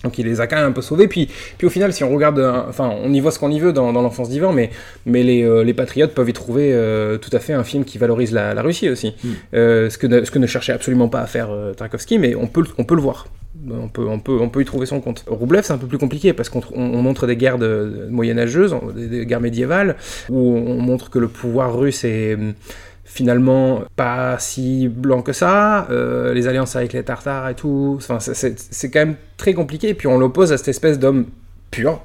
Donc il les a quand même un peu sauvés. Puis, puis au final, si on regarde, euh, enfin, on y voit ce qu'on y veut dans, dans l'enfance d'Ivan, mais, mais les, euh, les patriotes peuvent y trouver euh, tout à fait un film qui valorise la, la Russie aussi.
Mm.
Euh, ce, que ne, ce que ne cherchait absolument pas à faire Tarkovsky, mais on peut, le- on peut le voir. On peut, on, peut, on peut y trouver son compte. Roublev, c'est un peu plus compliqué parce qu'on on, on montre des guerres de, de moyenâgeuses, des, des guerres médiévales, où on montre que le pouvoir russe est finalement pas si blanc que ça, euh, les alliances avec les Tartares et tout, enfin, c'est- quand même très compliqué, et puis on l'oppose à cette espèce d'homme pur,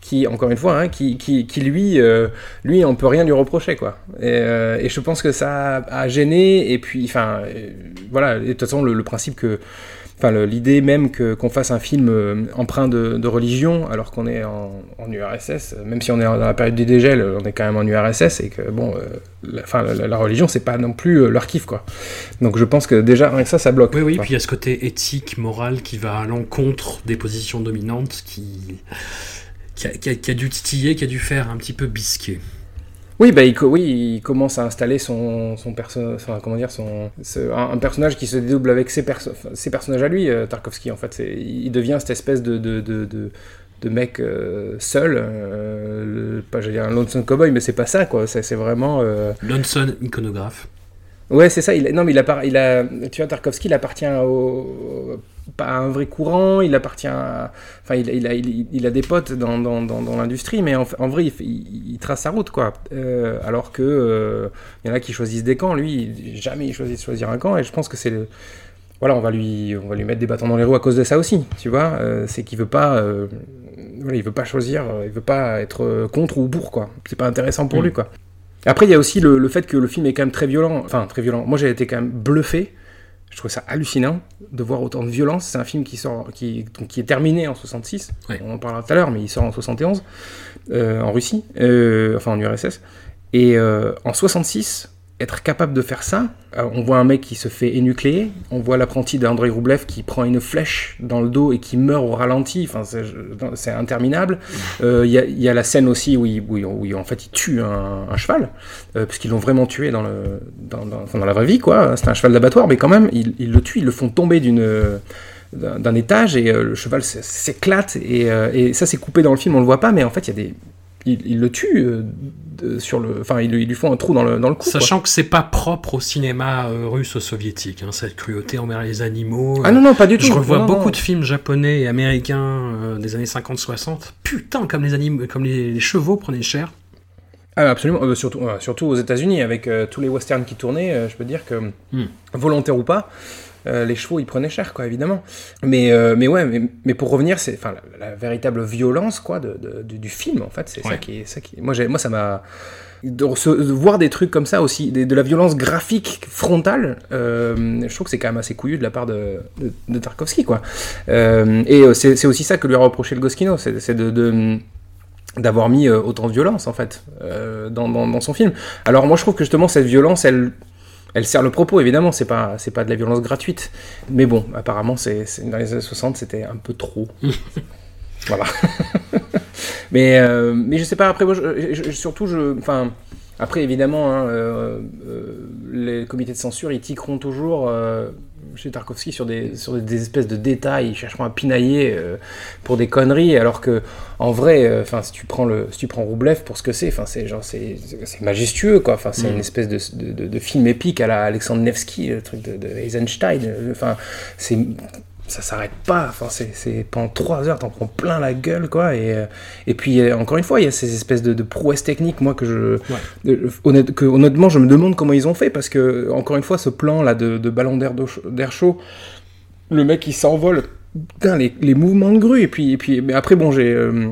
qui, encore une fois, hein, qui, qui, qui lui, euh, lui, on peut rien lui reprocher, quoi. Et, euh, et je pense que ça a gêné, et puis, enfin, euh, voilà, de toute façon, le principe que, enfin, l'idée même que qu'on fasse un film euh, empreint de, de religion, alors qu'on est en, en URSS, euh, même si on est dans la période du dégel, on est quand même en URSS, et que, bon, euh, la, enfin, la, la religion, c'est pas non plus euh, leur kiff, quoi. Donc je pense que déjà, rien que ça, ça bloque.
Oui, oui, puis il y a ce côté éthique, moral qui va à l'encontre des positions dominantes qui. Qui a, qui a- qui a dû titiller, qui a dû faire un petit peu bisquer.
Oui, bah, il, oui, il commence à installer son, son comment dire, son, un, personnage qui se dédouble avec ses, personnages à lui, euh, Tarkovsky, en fait. Il devient cette espèce de, de, de, de, mec euh, seul, euh, pas, j'allais dire un lonesome cowboy, mais c'est pas ça, quoi. C'est vraiment... euh,
Lonson, iconographe.
Ouais, c'est ça. Il, non, mais il, a, tu vois, Tarkovsky, il appartient au, pas à un vrai courant. Il appartient, à, enfin, il, il a, il, il a des potes dans, dans, dans, dans l'industrie, mais en, en vrai, il, trace sa route, quoi. Euh, alors que euh, il y en a qui choisissent des camps. Lui, jamais il choisit de choisir un camp, et je pense que c'est le voilà, on va lui, on va lui mettre des bâtons dans les roues à cause de ça aussi, tu vois. Euh, c'est qu'il veut pas, voilà, il veut pas choisir, il veut pas être contre ou pour, quoi. C'est pas intéressant pour
Mm.
lui, quoi. Après, il y a aussi le, le fait que le film est quand même très violent, enfin très violent. Moi, j'ai été quand même bluffé. Je trouve ça hallucinant de voir autant de violence. C'est un film qui sort, qui, donc, qui est terminé en 66.
Ouais.
On en parlera tout à l'heure, mais il sort en 71 euh, en Russie, euh, enfin en URSS. Et euh, en 66, être capable de faire ça, euh, on voit un mec qui se fait énucléer, on voit l'apprenti d'Andrei Roublev qui prend une flèche dans le dos et qui meurt au ralenti, enfin c'est interminable. Euh, Il y, a, la scène aussi où, il, en fait il tue un, cheval, euh, parce qu'ils l'ont vraiment tué dans, la vraie vie, quoi. C'est un cheval d'abattoir, mais quand même, ils, le tuent, ils le font tomber d'un étage et le cheval s'éclate et, et ça c'est coupé dans le film on le voit pas mais en fait il y a des il, il le tue euh, de- sur le enfin ils, lui- ils lui font un trou dans le, dans le cou quoi.
Sachant que c'est pas propre au cinéma euh, russe soviétique, hein, cette cruauté envers les animaux.
ah non non pas du tout
Je revois
Non,
beaucoup
non.
de films japonais et américains euh, des années 50-60. Putain, comme les animaux, comme les, les chevaux prenaient cher.
Ah, absolument, euh, surtout, euh, surtout aux États-Unis, avec euh, tous les westerns qui tournaient, euh, je peux dire que,
Hmm.
volontaire ou pas, Euh, les chevaux, ils prenaient cher, quoi, évidemment. Mais, euh, mais ouais, mais, mais pour revenir, c'est enfin la, la véritable violence, quoi, de, de- du, du film, en fait, c'est ça qui est, ça qui. Moi, moi, ça m'a de, voir des trucs comme ça aussi, de la violence graphique frontale, euh, je trouve que c'est quand même assez couillu de la part de, Tarkovsky, quoi. Et c'est aussi ça que lui a reproché le Goskino, c'est de- d'avoir mis autant de violence en fait euh, dans, dans, dans son film. Alors moi je trouve que justement cette violence elle elle sert le propos évidemment c'est pas c'est pas de la violence gratuite. Mais bon apparemment c'est dans les années 60 c'était un peu trop. (laughs) Voilà. (laughs) Mais euh, mais je sais pas après moi je- je- je- surtout je enfin après évidemment hein, euh, euh, les comités de censure ils tiqueront toujours chez Tarkovsky sur des sur des, des espèces de détails ils chercheront à pinailler euh, pour des conneries alors que en vrai euh, enfin si tu prends le si tu prends Roublev pour ce que c'est enfin c'est genre c'est c'est majestueux quoi enfin c'est
Mm.
une espèce de, de, de- de film épique à la Alexandre Nevsky le truc de, de Eisenstein euh, enfin c'est ça s'arrête pas. Enfin c'est pendant trois heures t'en prends plein la gueule quoi. Et euh, et puis euh, encore une fois il y a ces espèces de, de prouesses techniques moi que je honnête- que honnêtement je me demande comment ils ont fait parce que encore une fois ce plan là de, de ballon d'air chaud le mec il s'envole les, les mouvements de grue et puis et puis mais après bon j'ai euh,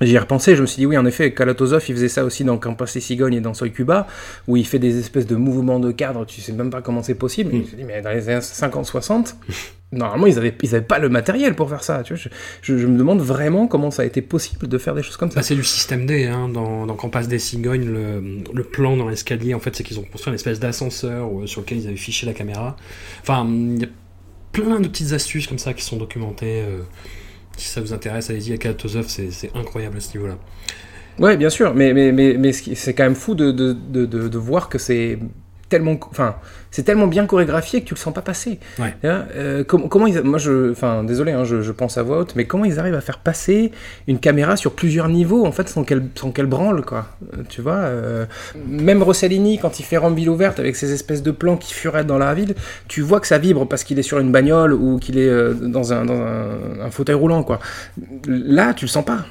J'y ai repensé, je me suis dit oui, en effet, Kalatozov, il faisait ça aussi dans Campas et Cigogne et dans Soy Cuba, où il fait des espèces de mouvements de cadre, tu sais même pas comment c'est possible.
Mm.
Je me suis dit, mais dans les années 50-60, (laughs) normalement, ils avaient, ils avaient pas le matériel pour faire ça. Tu vois, je, je- je me demande vraiment comment ça a été possible de faire des choses comme ça.
Bah, c'est du système D, hein, dans, dans des Cigognes, le, le plan dans l'escalier, en fait, c'est qu'ils ont construit une espèce d'ascenseur euh, sur lequel ils avaient fiché la caméra. Enfin, il y a plein de petites astuces comme ça qui sont documentées. euh, si ça vous intéresse, allez-y, à Kalatozov, c'est incroyable à ce niveau-là.
Ouais, bien sûr, mais, mais, mais, mais c'est quand même fou de, de, de, de voir que c'est tellement, enfin, c'est tellement bien chorégraphié que tu le sens pas passer.
Ouais.
Euh, comment, comment ils, moi je, enfin, désolé, hein, je, je pense à voix haute, mais comment ils arrivent à faire passer une caméra sur plusieurs niveaux, en fait, sans qu'elle, sans qu'elle branle, quoi. Euh, Tu vois, euh, même Rossellini, quand il fait Rambile ouverte avec ces espèces de plans qui furettent dans la ville, tu vois que ça vibre parce qu'il est sur une bagnole ou qu'il est dans un, dans un, un fauteuil roulant, quoi. Là, tu le sens pas.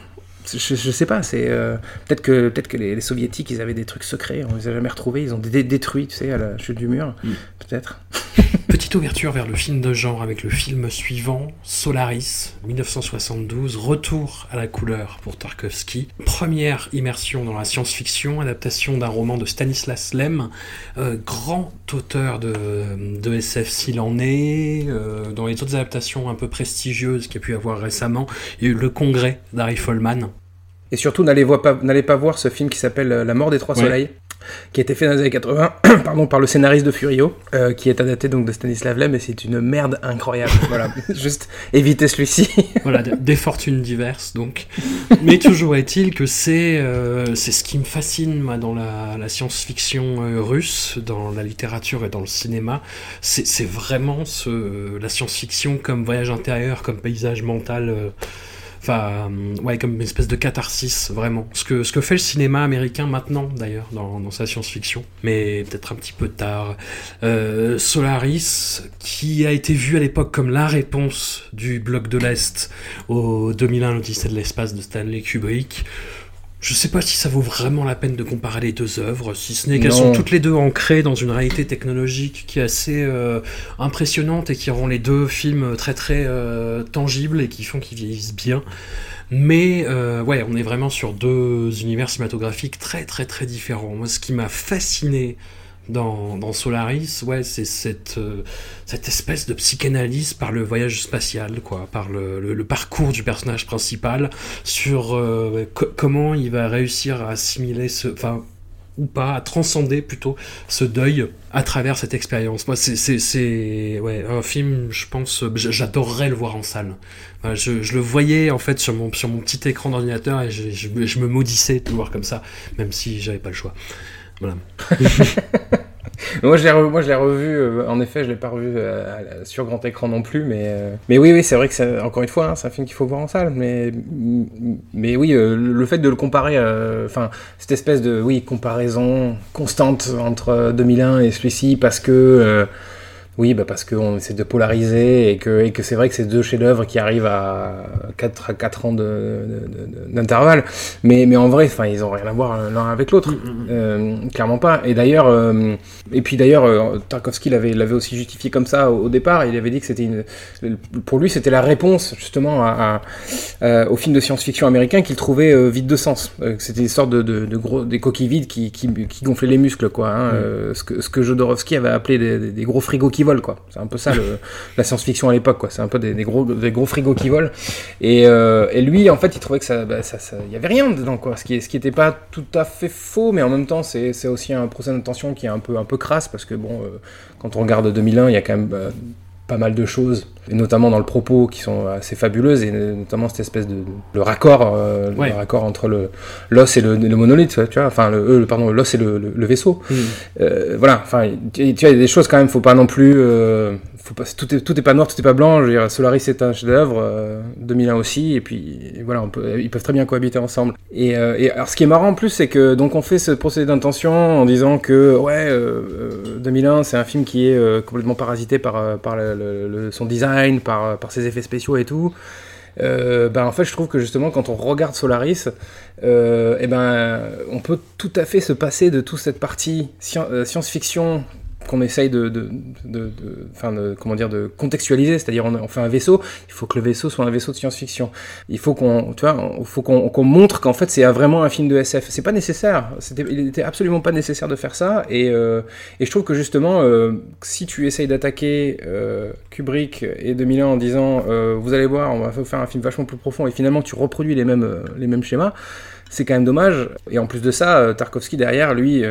Je, je sais pas, c'est euh, peut-être que peut-être que les, les soviétiques ils avaient des trucs secrets, on les a jamais retrouvés, ils ont dé- détruit, tu sais, à la chute du mur,
Mm.
peut-être. (laughs)
Petite ouverture vers le film de genre avec le film suivant, Solaris, 1972, retour à la couleur pour Tarkovsky. Première immersion dans la science-fiction, adaptation d'un roman de Stanislas Lem, euh, grand auteur de, de SF s'il en est. euh, dans les autres adaptations un peu prestigieuses qu'il y a pu y avoir récemment, il y a eu Le Congrès d'Harry Folman.
Et surtout n'allez pas, voir ce film qui s'appelle euh, La mort des trois
Ouais.
soleils, qui a été fait dans les années 80, (clears throat) pardon, par le scénariste de Furio, euh, qui est adapté donc de Stanislav Lem, et c'est une merde incroyable. (laughs) voilà, juste évitez celui-ci. (laughs)
voilà, de- des fortunes diverses donc. Mais toujours est-il que c'est euh, c'est ce qui me fascine moi, dans la, la science-fiction euh, russe, dans la littérature et dans le cinéma. C'est c'est vraiment ce, la science-fiction comme voyage intérieur, comme paysage mental. Enfin, euh, ouais, comme une espèce de catharsis, vraiment. Ce que, ce que fait le cinéma américain maintenant, d'ailleurs, dans, dans sa science-fiction. Mais peut-être un petit peu tard. Euh, Solaris, qui a été vu à l'époque comme la réponse du bloc de l'Est au 2001, l'Odyssée de l'espace de Stanley Kubrick. Je sais pas si ça vaut vraiment la peine de comparer les deux œuvres, si ce n'est qu'elles sont toutes les deux ancrées dans une réalité technologique qui est assez euh, impressionnante et qui rend les deux films très très euh, tangibles et qui font qu'ils vieillissent bien. Mais euh, ouais, on est vraiment sur deux univers cinématographiques très très très différents. Moi, ce qui m'a fasciné dans, Solaris, ouais, c'est cette, euh, cette espèce de psychanalyse par le voyage spatial, quoi, par le, le- parcours du personnage principal, sur euh, co- comment il va réussir à assimiler enfin, ou pas, à transcender plutôt ce deuil à travers cette expérience. Moi, c'est, ouais, un film, je pense, j'adorerais le voir en salle. Je, le voyais en fait sur mon, sur mon petit écran d'ordinateur et je, je, je me maudissais de le voir comme ça, même si j'avais pas le choix. Voilà. (laughs)
moi, je l'ai revu, euh, en effet, je l'ai pas revu euh, sur grand écran non plus, mais, euh, mais oui, oui, c'est vrai que c'est, encore une fois, hein, c'est un film qu'il faut voir en salle, mais, mais oui, le fait de le comparer, enfin, cette espèce de, oui, comparaison constante entre 2001 et celui-ci, parce que, Oui, bah parce qu'on essaie de polariser et que, et que c'est vrai que c'est deux chefs-d'œuvre qui arrivent à 4, à 4 ans d'intervalle. Mais, mais en vrai, enfin, ils ont rien à voir l'un avec l'autre. Euh, clairement pas. Et d'ailleurs, euh, et puis d'ailleurs, euh, Tarkovsky l'avait, l'avait aussi justifié comme ça au, au départ. Il avait dit que c'était une, pour lui, c'était la réponse justement à, à- au film de science-fiction américain qu'il trouvait vide de sens. C'était une sorte de, de, de gros, des coquilles vides qui, qui, qui gonflaient les muscles, quoi. hein. Ce que, ce que Jodorowsky avait appelé des gros frigos qui volent, quoi. C'est un peu ça la science-fiction à l'époque, quoi. C'est un peu des, gros, des gros frigos qui volent. Et, euh, et lui, en fait, il trouvait que ça, bah, ça, ça- y avait rien dedans, quoi. Ce qui, ce qui était pas tout à fait faux, mais en même temps, c'est, c'est aussi un procès d'intention qui est un peu, un peu crasse parce que bon, euh, quand on regarde 2001, il y a quand même bah, pas mal de choses, et notamment dans le propos qui sont assez fabuleuses, et notamment cette espèce de, le raccord, euh,
Ouais.
le raccord entre le l'os et le, le monolithe, tu vois, enfin le, euh, le- pardon, l'os et le, vaisseau. Euh, voilà, enfin, tu, tu vois, il y a des choses quand même, faut pas non plus, euh, faut pas, tout est tout est pas noir, tout est pas blanc. Je veux dire, Solaris c'est un chef-d'œuvre, euh, 2001 aussi, et puis et voilà, on peut, ils peuvent très bien cohabiter ensemble. Et, et alors, ce qui est marrant en plus, c'est que donc on fait ce procédé d'intention en disant que ouais, euh, euh, 2001 c'est un film qui est complètement parasité par par le- son design, par par ses effets spéciaux et tout. Euh, ben en fait, je trouve que justement, quand on regarde Solaris, euh, eh ben, on peut tout à fait se passer de toute cette partie euh, science-fiction qu'on essaye de, comment dire, de contextualiser, c'est-à-dire on, fait un vaisseau, il faut que le vaisseau soit un vaisseau de science-fiction. Il faut qu'on, montre qu'en fait c'est vraiment un film de SF. C'est pas nécessaire, il était absolument pas nécessaire de faire ça, et, euh, je trouve que justement, euh, si tu essayes d'attaquer euh, Kubrick et 2001 en disant, vous allez voir, on va faire un film vachement plus profond, et finalement tu reproduis les mêmes, schémas, c'est quand même dommage. Et en plus de ça, Tarkovsky derrière, lui,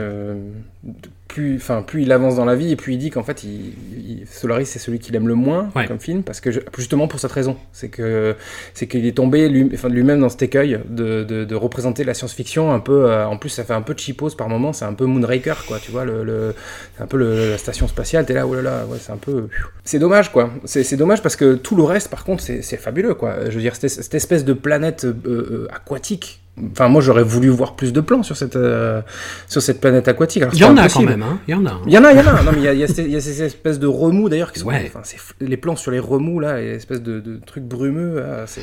plus, enfin, plus il avance dans la vie, et plus il dit qu'en fait, il, il- Solaris c'est celui qu'il aime le moins
Ouais.
comme film, parce que justement pour cette raison, c'est que c'est qu'il est tombé lui, enfin, lui-même dans cet écueil de, de, de représenter la science-fiction un peu. euh, en plus, ça fait un peu cheapos par moment, c'est un peu Moonraker, quoi. Tu vois, le, le- c'est un peu le- la station spatiale. T'es là, oh là là, ouais, c'est un peu. C'est dommage, quoi. C'est c'est dommage parce que tout le reste, par contre, c'est c'est fabuleux, quoi. Je veux dire, cette, cette espèce de planète euh, euh, aquatique. Enfin, moi, j'aurais voulu voir plus de plans sur cette euh, sur cette planète aquatique. Alors,
Il y en a quand
impossible.
Même, hein. Il y en a. hein.
Il y en a, il y en a. Non, mais il y a, il y a ces, il y a ces espèces de remous d'ailleurs qui sont.
Ouais.
Enfin, les plans sur les remous là, et espèces de, de trucs brumeux, c'est,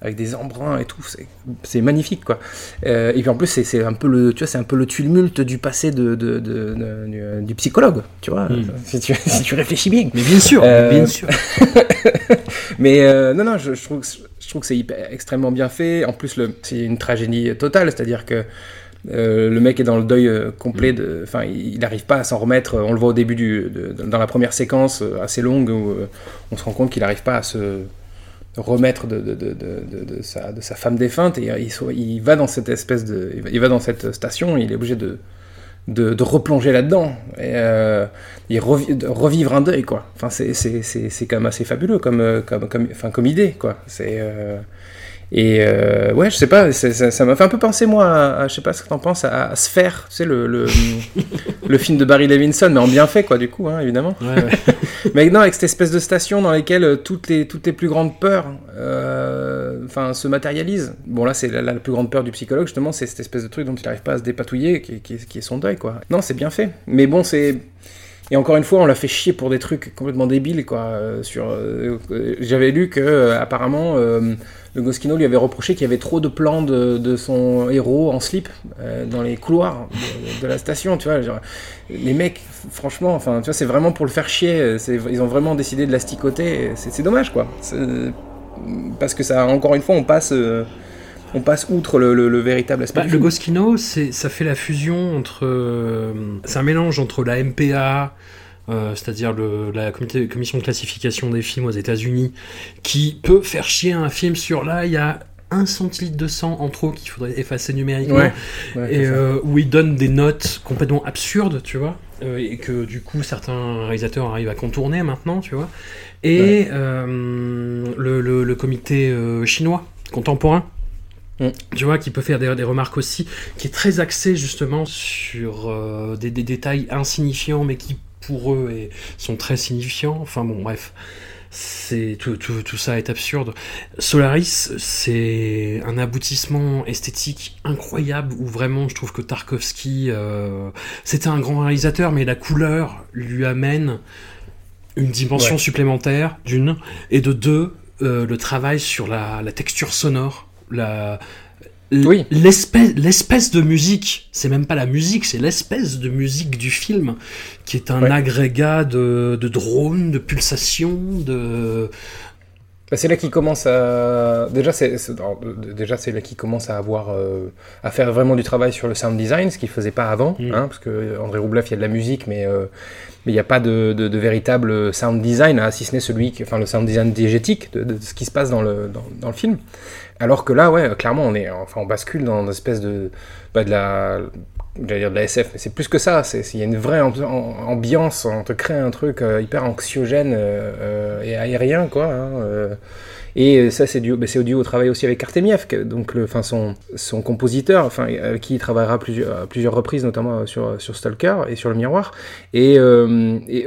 avec des embruns et tout, c'est, magnifique quoi. Euh, et puis en plus, c'est, un peu le, tu vois, c'est un peu le tumulte du passé de, de- de- de- du, du psychologue, tu vois.
Mm.
Si, tu, si tu réfléchis bien.
Mais bien sûr,
Euh,
bien sûr. (laughs)
Mais euh, non, non, je, je trouve, que- je trouve que c'est extrêmement bien fait. En plus, le, c'est une tragédie totale, c'est-à-dire que euh, le mec est dans le deuil euh, complet. Enfin, il n'arrive pas à s'en remettre. On le voit au début du, de- dans la première séquence euh, assez longue où on se rend compte qu'il n'arrive pas à se remettre de, sa, femme défunte et il, va dans cette espèce de il va, dans cette station il est obligé de replonger là-dedans et il revi- de revivre un deuil enfin c'est quand même assez fabuleux comme idée et euh, ouais je sais pas ça m'a fait un peu penser moi à, à- je sais pas ce que t'en penses à, à Sphere tu sais le le, (laughs) le film de Barry Levinson mais en bien fait quoi du coup hein, évidemment
Ouais, ouais. (laughs)
mais non, avec cette espèce de station dans laquelle euh, toutes les, toutes les plus grandes peurs euh, se matérialisent. Bon, là, c'est la, la plus grande peur du psychologue, justement, c'est cette espèce de truc dont il n'arrive pas à se dépatouiller, qui, qui est son deuil, quoi. Non, c'est bien fait. Mais bon, c'est. Et encore une fois, on l'a fait chier pour des trucs complètement débiles, quoi. euh, sur, euh, J'avais lu que, euh, apparemment, le Goskino lui avait reproché qu'il y avait trop de plans de, de son héros en slip dans les couloirs de, la station, tu vois. Les mecs, franchement, enfin, tu vois, c'est vraiment pour le faire chier. Ils ont vraiment décidé de l'asticoter. et C'est dommage, quoi. Parce que ça, encore une fois, on passe, on passe outre le, le- le véritable aspect.
Bah, le. Goskino, ça fait la fusion entre. euh, c'est un mélange entre la MPA, euh, c'est-à-dire la comité- commission de classification des films aux États-Unis, qui peut faire chier un film sur là, il y a un centilitre de sang en trop qu'il faudrait effacer numériquement.
Ouais, ouais,
et euh, où il donne des notes complètement absurdes, tu vois, euh, et que du coup certains réalisateurs arrivent à contourner maintenant, tu vois. Et euh, le, le- le comité chinois contemporain,
Mm.
tu vois, qui peut faire des, des remarques aussi, qui est très axé justement sur euh, des, des détails insignifiants, mais qui pour eux est- sont très signifiants. Enfin bon, bref. C'est tout, tout, tout ça est absurde. Solaris, c'est un aboutissement esthétique incroyable où vraiment je trouve que Tarkovsky, euh, c'était un grand réalisateur, mais la couleur lui amène une dimension
Ouais.
supplémentaire, d'une, et de deux, euh, le travail sur la, la texture sonore, la
Oui.
l'espèce l'espèce de musique, c'est même pas la musique, c'est l'espèce de musique du film qui est un
Ouais.
agrégat de, de drones, de pulsations, de
Bah, c'est là qu'il commence à déjà c'est déjà c'est là qu'il commence à avoir euh, à faire vraiment du travail sur le sound design, ce qu'il faisait pas avant,
Mm.
hein, parce que André Roublev il y a de la musique, mais euh, mais il n'y a pas de, de, de véritable sound design, hein, si ce n'est celui, qui, enfin le sound design diégétique de, de ce qui se passe dans le dans, dans le film. Alors que là, ouais, clairement, on est, enfin, on bascule dans une espèce de, bah, de la, j'allais dire de la SF, mais c'est plus que ça. Il y a une vraie ambi- am- ambiance. On te crée un truc euh, hyper anxiogène euh, euh, et aérien, quoi. hein, et ça, c'est dû, c'est dû au travail aussi avec Artemiev, donc le, enfin, son, son compositeur, enfin, avec qui il travaillera plusieurs, à plusieurs reprises, notamment sur, sur Stalker et sur le miroir. Et,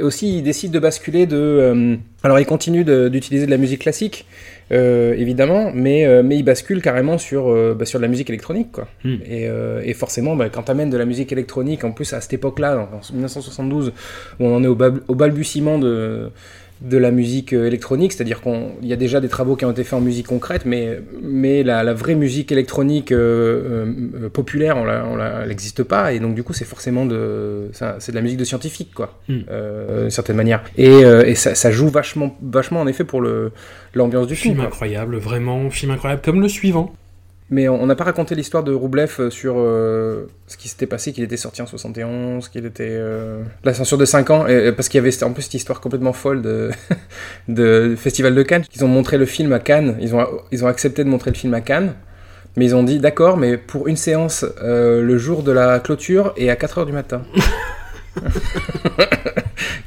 aussi, il décide de basculer de. alors, il continue d'utiliser de la musique classique, euh, évidemment, mais, euh, mais il bascule carrément sur, euh, bah, sur de la musique électronique, quoi.
Hmm.
Et, et forcément, bah, quand tu amènes de la musique électronique, en plus à cette époque-là, en en 1972, où on en est au, bab- au balbutiement de, de la musique euh, électronique, c'est-à-dire qu'il y a déjà des travaux qui ont été faits en musique concrète, mais, mais la, la vraie musique électronique euh, euh, populaire, on n'existe pas, et donc du coup, c'est forcément de, c'est de la musique de scientifique, quoi,
Hmm.
euh, d'une certaine manière. Et, et ça, ça joue vachement, vachement, en effet, pour le- l'ambiance du film.
film
quoi.
incroyable, vraiment, film incroyable, comme le suivant.
Mais on n'a pas raconté l'histoire de Roublev euh, sur euh, ce qui s'était passé, qu'il était sorti en 71, qu'il était... euh, la censure de 5 ans, et- parce qu'il y avait en plus cette histoire complètement folle de, (laughs) de Festival de Cannes. Ils ont montré le film à Cannes, ils ont, ils ont accepté de montrer le film à Cannes, mais ils ont dit d'accord, mais pour une séance euh, le jour de la clôture et à 4h du matin. (laughs)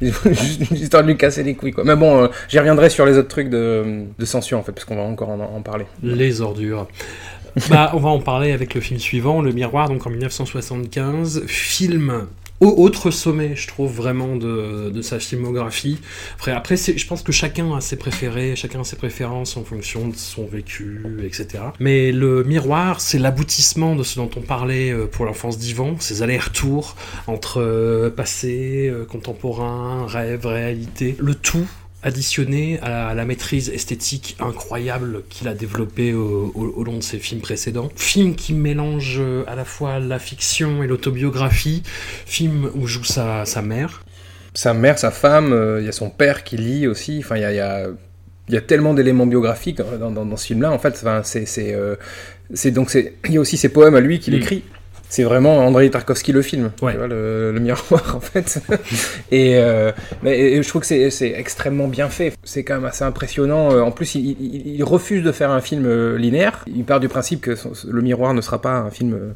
Ils ont juste une histoire de lui casser les couilles, quoi. Mais bon, j'y reviendrai sur les autres trucs de, de censure, en fait, parce qu'on va encore en, en parler.
Les ordures. (laughs) bah, on va en parler avec le film suivant, Le Miroir, donc en 1975. Film au autre sommet, je trouve, vraiment de, de sa filmographie. Après, après je pense que chacun a ses préférés, chacun a ses préférences en fonction de son vécu, etc. Mais Le Miroir, c'est l'aboutissement de ce dont on parlait euh, pour l'enfance d'Ivan, ces allers-retours entre euh, passé, euh, contemporain, rêve, réalité. Le tout additionné à la maîtrise esthétique incroyable qu'il a développée au, au- au long de ses films précédents. Film qui mélange euh, à la fois la fiction et l'autobiographie, film où joue sa, sa mère.
sa mère, sa femme, euh, il y a son père qui lit aussi. Enfin, il y a, y a- il y a tellement d'éléments biographiques euh, dans, dans- dans ce film-là. En fait, Enfin, c'est, c'est, euh, c'est donc c'est, il y a aussi ses poèmes à lui qu'il
Mm.
écrit. C'est vraiment Andrei Tarkovsky le film,
Ouais.
tu vois, le, le miroir (laughs) en fait. et, euh, mais et je trouve que c'est, extrêmement bien fait. C'est quand même assez impressionnant. En plus, il, il- il refuse de faire un film euh, linéaire. Il part du principe que son- le miroir ne sera pas un film. euh,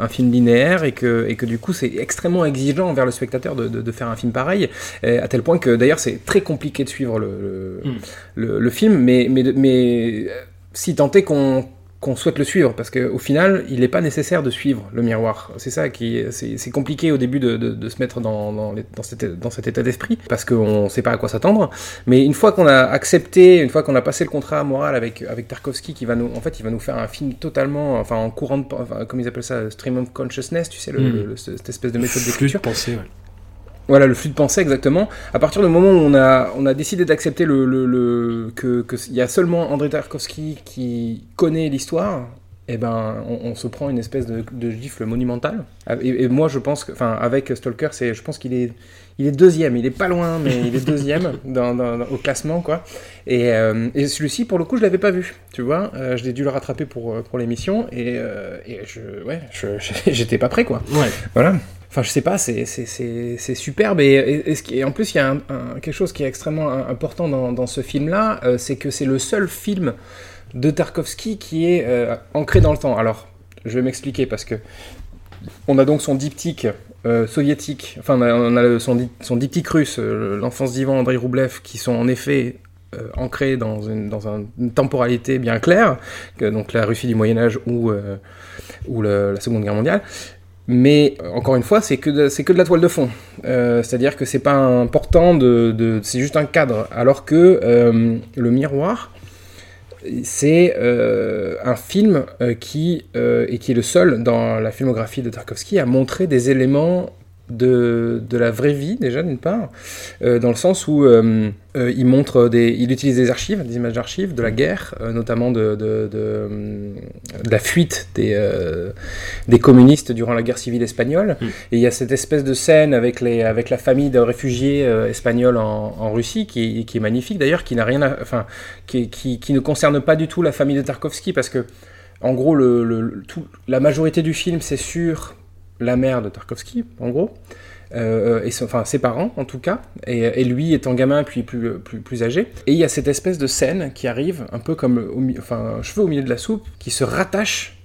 un film linéaire et que, et que du coup c'est extrêmement exigeant envers le spectateur de, de- de faire un film pareil, à tel point que d'ailleurs c'est très compliqué de suivre le, le,
Mm.
le- le film, mais, mais, mais si tant est qu'on qu'on souhaite le suivre, parce qu'au final, il n'est pas nécessaire de suivre le miroir. C'est ça qui c'est compliqué au début de, de- de se mettre dans, dans, les- dans cet, dans cet état d'esprit, parce qu'on ne sait pas à quoi s'attendre. Mais une fois qu'on a accepté, une fois qu'on a passé le contrat moral avec, avec Tarkovsky, qui va nous, en fait, il va nous faire un film totalement, enfin, en courant de, enfin, comme ils appellent ça, stream of consciousness, tu sais, le,
Mm.
le- cette espèce de méthode d'écriture.
de pensée, ouais.
Voilà, le flux de pensée exactement. À partir du moment où on a, on a décidé d'accepter le, le, que qu'il y a seulement André Tarkovsky qui connaît l'histoire, eh ben, on, se prend une espèce de, de gifle monumentale. Et, et moi, je pense que, enfin, avec Stalker, c'est, je pense qu'il est, il est deuxième. Il est pas loin, mais il est deuxième (laughs) dans, dans- dans- au classement, quoi. Et, euh, et celui-ci, pour le coup, je l'avais pas vu. Tu vois, Euh, je l'ai dû le rattraper pour pour l'émission et, euh, et je, ouais, (laughs) j'étais pas prêt, quoi.
Ouais.
Voilà. Enfin, je sais pas, c'est, c'est, c'est, c'est superbe. Et, et- et ce qui- et en plus, il y a un- un- quelque chose qui est extrêmement important dans, dans ce film-là, euh, c'est que c'est le seul film de Tarkovsky qui est euh, ancré dans le temps. Alors, je vais m'expliquer parce que on a donc son diptyque euh, soviétique, enfin, on a, son, son diptyque russe, euh, l'enfance d'Ivan Andrei Roublev, qui sont en effet euh, ancrés dans, une, dans un- une temporalité bien claire, donc la Russie du Moyen-Âge ou, euh, ou le- la Seconde Guerre mondiale. Mais encore une fois, c'est que de, que de la toile de fond. C'est-à-dire que c'est pas important de, de- c'est juste un cadre. Alors que le miroir, c'est euh, un film euh, qui euh, qui est le seul dans la filmographie de Tarkovsky à montrer des éléments de, de la vraie vie déjà d'une part, euh, dans le sens où euh, euh, il montre des, il utilise des archives, des images d'archives de la guerre, euh, notamment de, de, de, la fuite des, des communistes durant la guerre civile espagnole.
Mm.
Et il y a cette espèce de scène avec, les, avec la famille de réfugiés espagnols en, en Russie qui, est- qui est magnifique d'ailleurs, qui n'a rien, à- enfin, qui, qui, qui ne concerne pas du tout la famille de Tarkovsky parce que en gros, le- le- tout, la majorité du film, c'est sur la mère de Tarkovsky, en gros. Euh, et enfin ses parents en tout cas, et, lui étant gamin puis plus, plus, plus âgé. Et il y a cette espèce de scène qui arrive, un peu comme enfin, un cheveu au milieu de la soupe, qui se rattache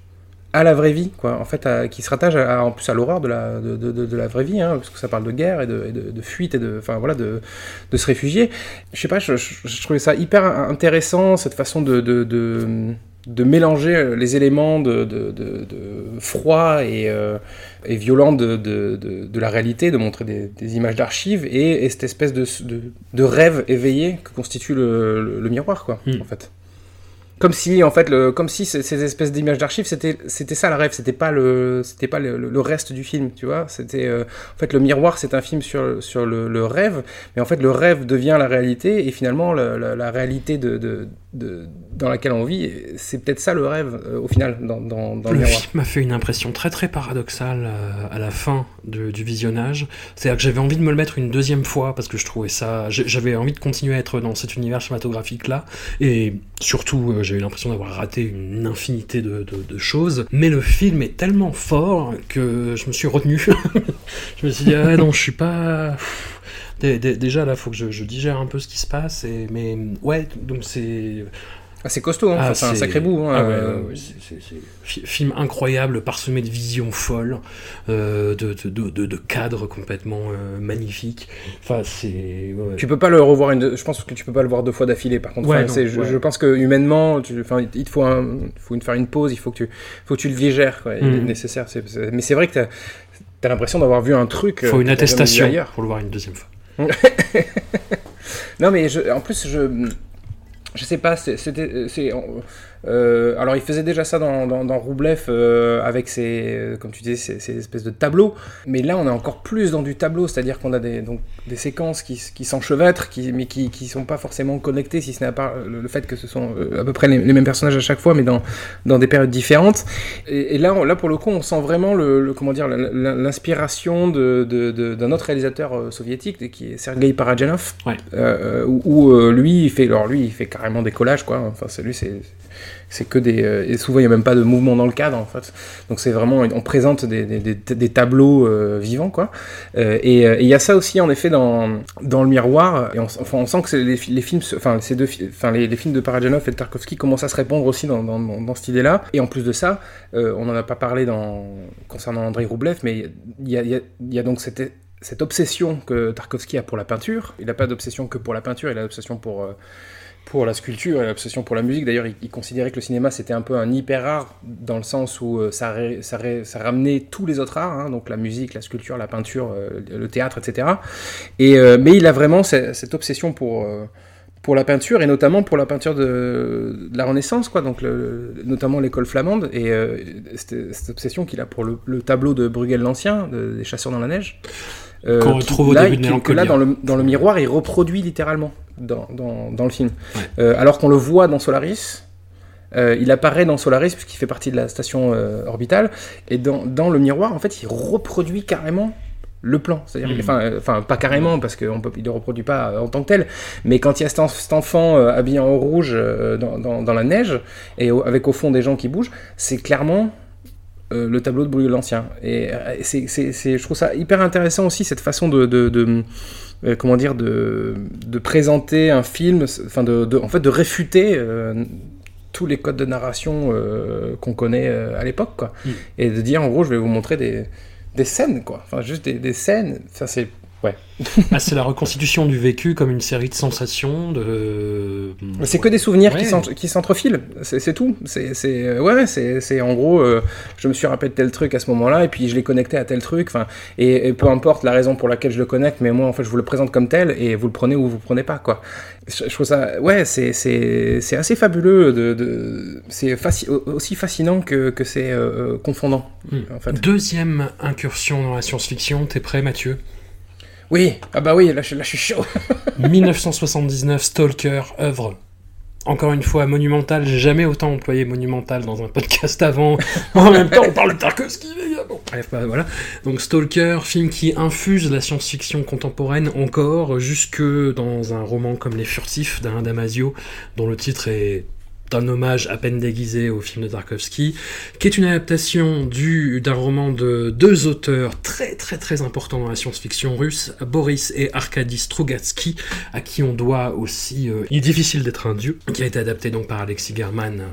à la vraie vie, quoi. En fait, qui se rattache en plus à l'horreur de la, de, de- la vraie vie, hein, parce que ça parle de guerre et de, de- fuite et de, enfin voilà, de, se réfugier. Je sais pas, je, je- trouvais ça hyper intéressant cette façon de, mélanger les éléments de froid et, euh, et violent de, de, de, de la réalité, de montrer des, des images d'archives et, et cette espèce de, rêve éveillé que constitue le, le, le miroir, quoi,
Mm.
en fait. Comme si, en fait, le, comme si ces, ces espèces d'images d'archives, c'était, c'était ça le rêve, c'était pas le, c'était pas le, reste du film, tu vois. C'était, euh, en fait, le miroir, c'est un film sur, sur le, le rêve, mais en fait, le rêve devient la réalité, et finalement, la, la- la réalité de, de, de- dans laquelle on vit, c'est peut-être ça le rêve, euh, au final, dans, dans, dans le,
Le
miroir.
film m'a fait une impression très très paradoxale euh, à la fin de- du visionnage. C'est-à-dire que j'avais envie de me le mettre une deuxième fois parce que je trouvais ça. J'avais envie de continuer à être dans cet univers cinématographique là. Et surtout, euh, j'avais l'impression d'avoir raté une infinité de, choses. Mais le film est tellement fort que je me suis retenu. (laughs) je me suis dit, ah non, je suis pas. Dé- dé- Déjà là, faut que je, digère un peu ce qui se passe. Mais ouais, donc c'est.
Ah, c'est costaud, hein,
Ah,
Enfin, c'est un sacré bout. hein,
ah ouais,
euh,
ouais, Film incroyable, parsemé de visions folles, euh, de, de, de, cadres complètement euh, magnifiques. Enfin, c'est. ouais.
Tu peux pas le revoir une. Je pense que tu peux pas le voir deux fois d'affilée. Par contre, Enfin,
non,
je, pense que humainement, tu, enfin, il te faut, un, il faut une, faire une pause. Il faut que tu, faut que tu le digères. Quoi, il est
Mhm.
nécessaire. mais c'est vrai que t'as as, l'impression d'avoir vu un truc.
Il faut une attestation
ailleurs.
pour le voir une deuxième fois. (laughs)
Non, mais je, en plus, je. Je sais pas, c'était. c'est, euh, alors, il faisait déjà ça dans, dans, dans Roublev euh, avec ses, euh, comme tu disais, ces, ces espèces de tableaux. Mais là, on est encore plus dans du tableau, c'est-à-dire qu'on a des, donc, des séquences qui, s'enchevêtrent, qui, mais qui, qui sont pas forcément connectées, si ce n'est à part le, le fait que ce sont euh, à peu près les, les mêmes personnages à chaque fois, mais dans, dans des périodes différentes. Et, et là, on- là, pour le coup, on sent vraiment le, le- comment dire, la- la- l'inspiration de, de- de- d'un autre réalisateur euh, soviétique, qui est Sergei Parajanov,
Ouais.
euh, où, où, euh, lui, il fait, alors lui, il fait carrément des collages, quoi. Enfin, c'est lui, c'est c'est que des euh, et souvent il n'y a même pas de mouvement dans le cadre en fait. Donc c'est vraiment on présente des, des, des, tableaux euh, vivants quoi. Euh, et il y a ça aussi en effet dans dans le miroir. Et on, enfin on sent que les, fi- les films enfin ces deux fi- enfin les, films de Parajanov et de Tarkovsky commencent à se répondre aussi dans, dans, cette idée là et en plus de ça on n'en a pas parlé dans concernant Andrei Roublev mais il y a, donc cette cette obsession que Tarkovsky a pour la peinture, il n'a pas d'obsession que pour la peinture, il a l'obsession pour, pour la sculpture et l'obsession pour la musique. D'ailleurs, il, il considérait que le cinéma c'était un peu un hyper art dans le sens où euh, ça, ré- ça, ré- ça ramenait tous les autres arts, hein, donc la musique, la sculpture, la peinture, euh, le théâtre, etc. Et, euh, mais il a vraiment ce- cette obsession pour, pour la peinture et notamment pour la peinture de, de la Renaissance, quoi, donc le- notamment l'école flamande et cette, cette obsession qu'il a pour le, le tableau de Bruegel l'Ancien, de- des chasseurs dans la neige.
Qu'on
qui-
retrouve au
là,
début de
qui- que là,
Mélancolia.
dans le, dans le miroir, il reproduit littéralement dans, dans, dans le film.
Ouais.
Euh, alors qu'on le voit dans Solaris, euh, il apparaît dans Solaris puisqu'il fait partie de la station euh, orbitale, et dans, dans le miroir, en fait, il reproduit carrément le plan. C'est-à-dire,
Mhm.
enfin, euh, pas carrément parce qu'il ne le reproduit pas en tant que tel, mais quand il y a cet, en- cet enfant habillé en rouge dans, dans- dans la neige et au- avec au fond des gens qui bougent, c'est clairement le tableau de Bruegel l'Ancien. Et c'est- je trouve ça hyper intéressant aussi cette façon de, de- de- euh, comment dire, de, de présenter un film, enfin de, de- en fait de réfuter euh, tous les codes de narration euh, qu'on connaît à l'époque, quoi.
Mm.
Et de dire en gros, je vais vous montrer des, des scènes, quoi. Enfin juste des, des scènes. Ça c'est Ouais. (laughs)
Ah, c'est la reconstitution du vécu comme une série de sensations, de.
C'est que des souvenirs qui
Ouais.
s'ent- qui s'entrefilent, c'est tout. C'est euh, ouais, c'est en gros, euh, je me suis rappelé de tel truc à ce moment-là et puis je l'ai connecté à tel truc. Enfin, et, et peu importe la raison pour laquelle je le connecte, mais moi en fait je vous le présente comme tel et vous le prenez ou vous le prenez pas quoi. Je, je trouve ça, ouais, c'est assez fabuleux. De, de c'est faci- aussi fascinant que que c'est euh, euh, confondant
Hmm.
en fait.
Deuxième incursion dans la science-fiction, t'es prêt Mathieu?
Oui, ah bah oui, là là, je suis chaud. (laughs)
1979, Stalker, œuvre. Encore une fois, monumental. Jamais autant employé monumental dans un podcast avant. En même temps, on parle de Tarkovsky, les. Bon, bref, bah, voilà. Donc, Stalker, film qui infuse la science-fiction contemporaine encore, jusque dans un roman comme Les Furtifs d'Alain Damasio, dont le titre est un hommage à peine déguisé au film de Tarkovsky, qui est une adaptation du, d'un roman de deux auteurs très très très importants dans la science-fiction russe, Boris et Arkady Strugatsky, à qui on doit aussi euh, Il est difficile d'être un dieu, qui a été adapté donc par Alexis German,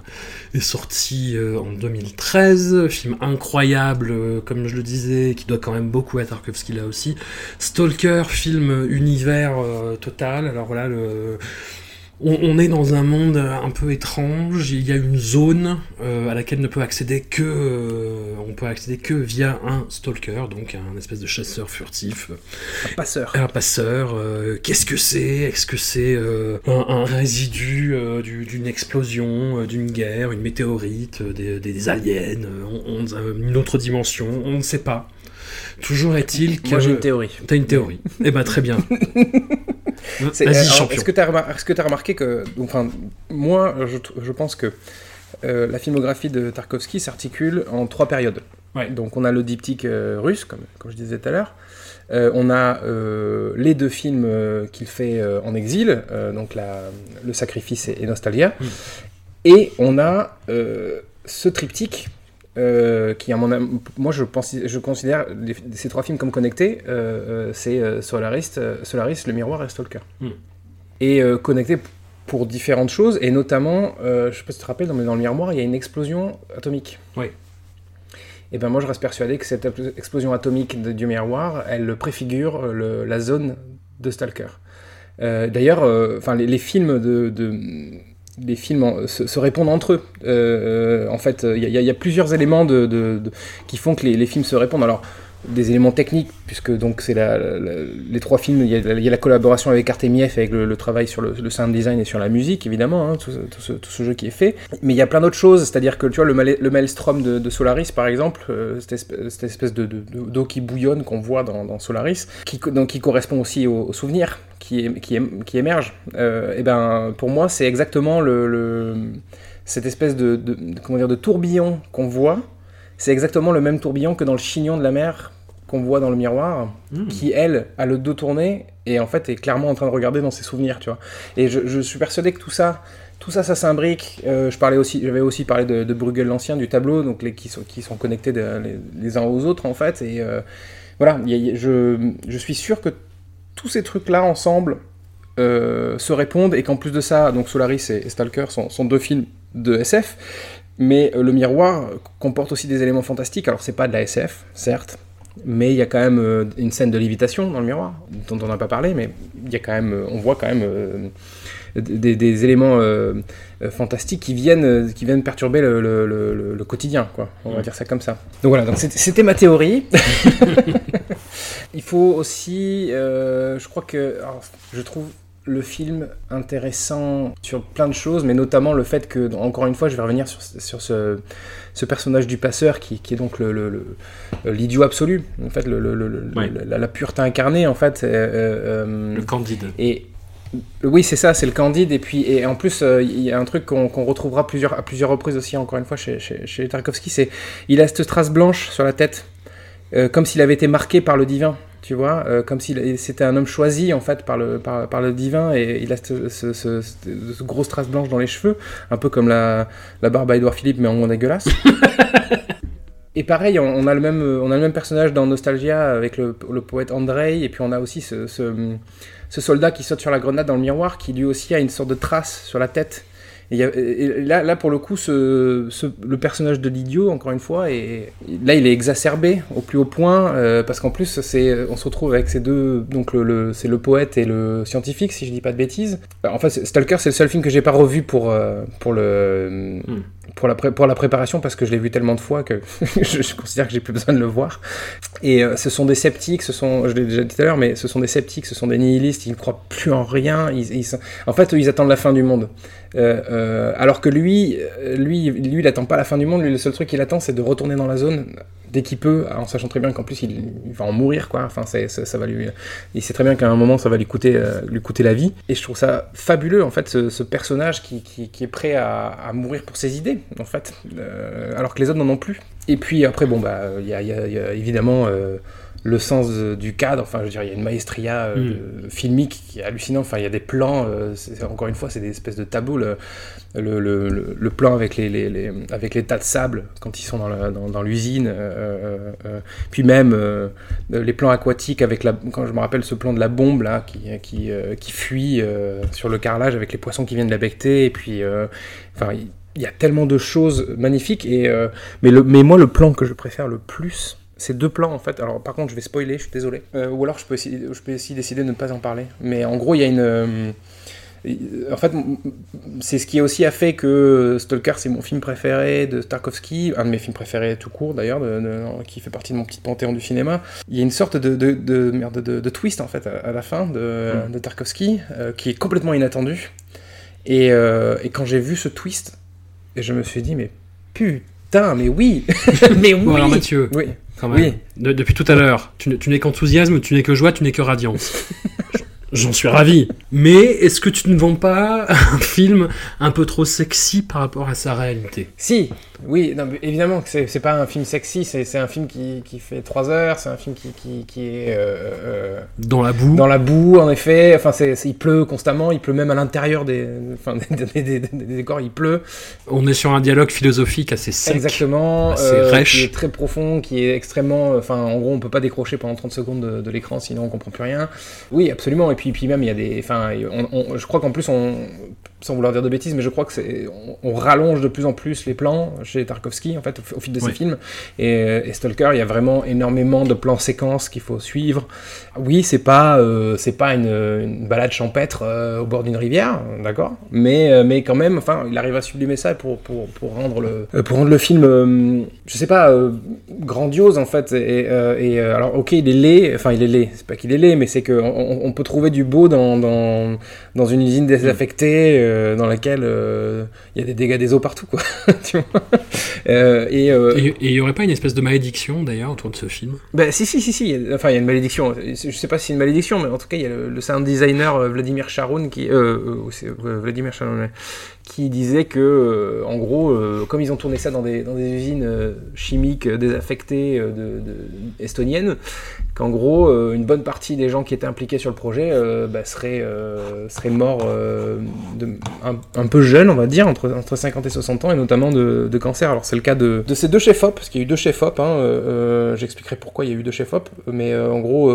est sorti euh, en 2013, film incroyable, euh, comme je le disais, qui doit quand même beaucoup à Tarkovsky là aussi. Stalker, film univers euh, total, alors voilà, le... On, on est dans un monde un peu étrange. Il y a une zone euh, à laquelle ne peut accéder que, euh, on peut accéder que via un stalker, donc un espèce de chasseur furtif.
Passeur.
Un passeur, euh, qu'est-ce que c'est? Est-ce que c'est euh, un, un résidu euh, du- d'une explosion, euh, d'une guerre, une météorite, euh, des, aliens, euh, on- on- euh, une autre dimension? On ne sait pas. Toujours est-il que...
Moi j'ai une théorie.
T'as une théorie. eh ben très bien. (laughs) Vas-y, champion.
Est-ce que tu as, remarqué que, enfin, moi, je, pense que euh, la filmographie de Tarkovsky s'articule en trois périodes.
Ouais.
Donc, on a le diptyque euh, russe, comme, comme je disais tout à l'heure. Euh, on a euh, les deux films euh, qu'il fait euh, en exil, euh, donc la, Le Sacrifice et, et Nostalgia. Et on a euh, ce triptyque euh, qui, à mon am- moi, je, pense, je considère les- ces trois films comme connectés. euh, euh, c'est Solaris, Solaris, Le Miroir et Stalker.
Mm.
Et euh, connectés pour différentes choses, et notamment, je sais pas si tu te rappelles, dans Le Miroir, il y a une explosion atomique.
Oui.
Et ben moi, je reste persuadé que cette explosion atomique de, du miroir, elle préfigure le- la zone de Stalker. D'ailleurs, enfin les, les films de, de- les films se, se répondent entre eux. Euh, euh, en fait, il y, a- plusieurs éléments de- qui font que les, les films se répondent. Alors, des éléments techniques, puisque donc c'est les trois films, il y, a, la collaboration avec Artemiev, avec le, le travail sur le, sound design et sur la musique, évidemment, hein, tout, ce- jeu qui est fait. Mais il y a plein d'autres choses, c'est-à-dire que tu vois, le, Maelstrom de, Solaris, par exemple, euh, cette, espèce, de, de- de- d'eau qui bouillonne qu'on voit dans, Solaris, qui, donc, qui correspond aussi au, au souvenir qui, qui, é- qui émerge. Euh, et ben, pour moi, c'est exactement le, cette espèce de- comment dire, de tourbillon qu'on voit. C'est exactement le même tourbillon que dans le chignon de la mer qu'on voit dans le miroir,
Mm.
qui elle a le dos tourné et en fait est clairement en train de regarder dans ses souvenirs, tu vois. Et je, je suis persuadé que tout ça, tout ça, ça s'imbrique. Euh, je parlais aussi, j'avais aussi parlé de, de Bruegel l'ancien du tableau, donc les qui sont qui sont connectés de- les, les uns aux autres en fait. Et euh, voilà, il y a- il y a- je, je suis sûr que tous ces trucs là ensemble euh, se répondent et qu'en plus de ça, donc Solaris et, Stalker sont, sont deux films de SF. Mais le miroir comporte aussi des éléments fantastiques. Alors c'est pas de la SF, certes, mais il y a quand même euh, une scène de lévitation dans le miroir, dont on n'a pas parlé, mais il y a quand même, euh, on voit quand même euh, des, des éléments fantastiques qui viennent, qui viennent perturber le, le- le- le- le quotidien, quoi. On va dire ça comme ça. Donc voilà, donc c'était- c'était ma théorie. (laughs) il faut aussi, euh, je crois que, alors, je trouve le film intéressant sur plein de choses, mais notamment le fait que, encore une fois, je vais revenir sur, sur ce, ce personnage du passeur qui, qui est donc le, le- le- l'idiot absolu, en fait,
Ouais.
la, la pureté incarnée, en fait. euh, euh,
Le Candide.
et oui, c'est ça, c'est le Candide. Et puis, et en plus, euh, il y a un truc qu'on qu'on retrouvera plusieurs, à plusieurs reprises aussi, encore une fois, chez, chez, chez Tarkovsky, c'est il a cette trace blanche sur la tête, euh, comme s'il avait été marqué par le divin. Tu vois, euh, comme s'il c'était un homme choisi en fait par le, par, par le divin et il a ce, ce, ce- ce grosse trace blanche dans les cheveux, un peu comme la, la barbe à Edouard Philippe mais en moins dégueulasse. (laughs) Et pareil, on, on a le même, on a le même personnage dans Nostalgia avec le, le poète Andrei, et puis on a aussi ce, ce, ce soldat qui saute sur la grenade dans le miroir, qui lui aussi a une sorte de trace sur la tête. Et, il y a- et là, là, pour le coup, ce, ce- le personnage de l'idiot, encore une fois, et là, il est exacerbé au plus haut point, euh, parce qu'en plus, on se retrouve avec ces deux, donc le, le- c'est le poète et le scientifique, si je dis pas de bêtises. En fait, Stalker, c'est le seul film que j'ai pas revu pour, euh, pour le,
Hmm.
pour la, pré- pour la préparation, parce que je l'ai vu tellement de fois que (laughs) je, je considère que j'ai plus besoin de le voir. Et euh, ce sont des sceptiques, ce sont, je l'ai déjà dit tout à l'heure, mais ce sont des sceptiques, ce sont des nihilistes, ils ne croient plus en rien. Ils, ils sont- en fait, ils attendent la fin du monde. Euh, euh, alors que lui, euh, lui, lui, il attend pas la fin du monde. Le seul truc qu'il attend, c'est de retourner dans la zone dès qu'il peut, en sachant très bien qu'en plus, il, va en mourir, quoi. Enfin, ça, va lui, il sait très bien qu'à un moment, ça va lui coûter, lui coûter la vie. Et je trouve ça fabuleux, en fait, ce, personnage qui, est prêt à, mourir pour ses idées, en fait, alors que les autres n'en ont plus. Et puis après, bon, bah, il y a, évidemment le sens du cadre. Enfin, je veux dire, il y a une maestria euh, de- filmique qui est hallucinante. Enfin, il y a des plans. euh, encore une fois, c'est des espèces de tableaux. Le, le, le- le- le plan avec les, les- les- avec les tas de sable quand ils sont dans l'usine. euh, puis même les plans aquatiques avec la. Quand je me rappelle ce plan de la bombe là qui qui, qui fuit sur le carrelage avec les poissons qui viennent de la becter. Et puis, enfin. il- il y a tellement de choses magnifiques et euh, mais, le, mais moi le plan que je préfère le plus c'est deux plans en fait. Alors par contre je vais spoiler, je suis désolé. Euh, ou alors je peux, essayer, je peux aussi décider de ne pas en parler. Mais en gros il y a une... euh, en fait, c'est ce qui aussi a fait que Stalker, c'est mon film préféré de Tarkovsky, un de mes films préférés tout court d'ailleurs, qui fait partie de mon petit panthéon du cinéma. Il y a une sorte de, de, de- merde, de, de twist en fait à, à la fin de, de Tarkovsky, euh, qui est complètement inattendu. Et, euh, et quand j'ai vu ce twist, je me suis dit, mais putain, mais oui (laughs) Mais oui
Bon, alors Mathieu,
Oui.
quand même,
Oui.
de- depuis tout à l'heure, tu, n'es- tu n'es qu'enthousiasme, tu n'es que joie, tu n'es que radiance. J'en suis ravi. Mais est-ce que tu ne vends pas (laughs) un film un peu trop sexy par rapport à sa réalité?
Si, oui, non, mais évidemment que c'est pas un film sexy, c'est un film qui, qui fait 3 heures, c'est un film qui, qui, qui est euh, euh,
Dans la boue
dans la boue, en effet. Enfin, il pleut constamment, il pleut même à l'intérieur des, enfin, (laughs) des, des- des- des- des décors, il pleut.
On est sur un dialogue philosophique assez sec.
Exactement.
assez
euh,
rêche.
Qui est très profond, qui est extrêmement. Enfin, en gros, on peut pas décrocher pendant 30 secondes de, de l'écran, sinon on comprend plus rien. Oui, absolument. Et puis, puis même, il y a des. Enfin, on- on- je crois qu'en plus, on. Sans vouloir dire de bêtises, mais je crois que c'est. On, on rallonge de plus en plus les plans chez Tarkovsky, en fait, au, au fil de ses films. Et, et Stalker, il y a vraiment énormément de plans séquences qu'il faut suivre. Oui, c'est pas, euh, c'est pas une, une balade champêtre euh, au bord d'une rivière, d'accord mais, euh, mais quand même, enfin, il arrive à sublimer ça pour, pour, pour, rendre, le, pour rendre le film, je sais pas, grandiose en fait. Et, et, alors, ok, il est laid, enfin, il est laid, c'est pas qu'il est laid, mais c'est qu'on on, on peut trouver du beau dans, dans, dans une usine désaffectée euh, dans laquelle euh, il y a des dégâts des eaux partout, quoi. (laughs) tu vois Euh, et,
il y aurait pas une espèce de malédiction d'ailleurs autour de ce film?
Bah, si, si, si, si. il y a- Enfin, il y a une malédiction. Je sais pas si c'est une malédiction, mais en tout cas, il y a le, le sound designer Vladimir Charoun qui. Vladimir Charoun, ouais, qui disait que, en gros, comme ils ont tourné ça dans des, dans des usines chimiques désaffectées de, de- estoniennes, qu'en gros, euh, une bonne partie des gens qui étaient impliqués sur le projet euh, bah, seraient, euh, morts euh, un, peu jeunes, on va dire, entre, entre 50 et 60 ans, et notamment de, cancer. Alors, c'est le cas de, ces deux chefs-op, parce qu'il y a eu deux chefs-op, hein, euh, euh, j'expliquerai pourquoi il y a eu deux chefs-op, mais euh, en gros,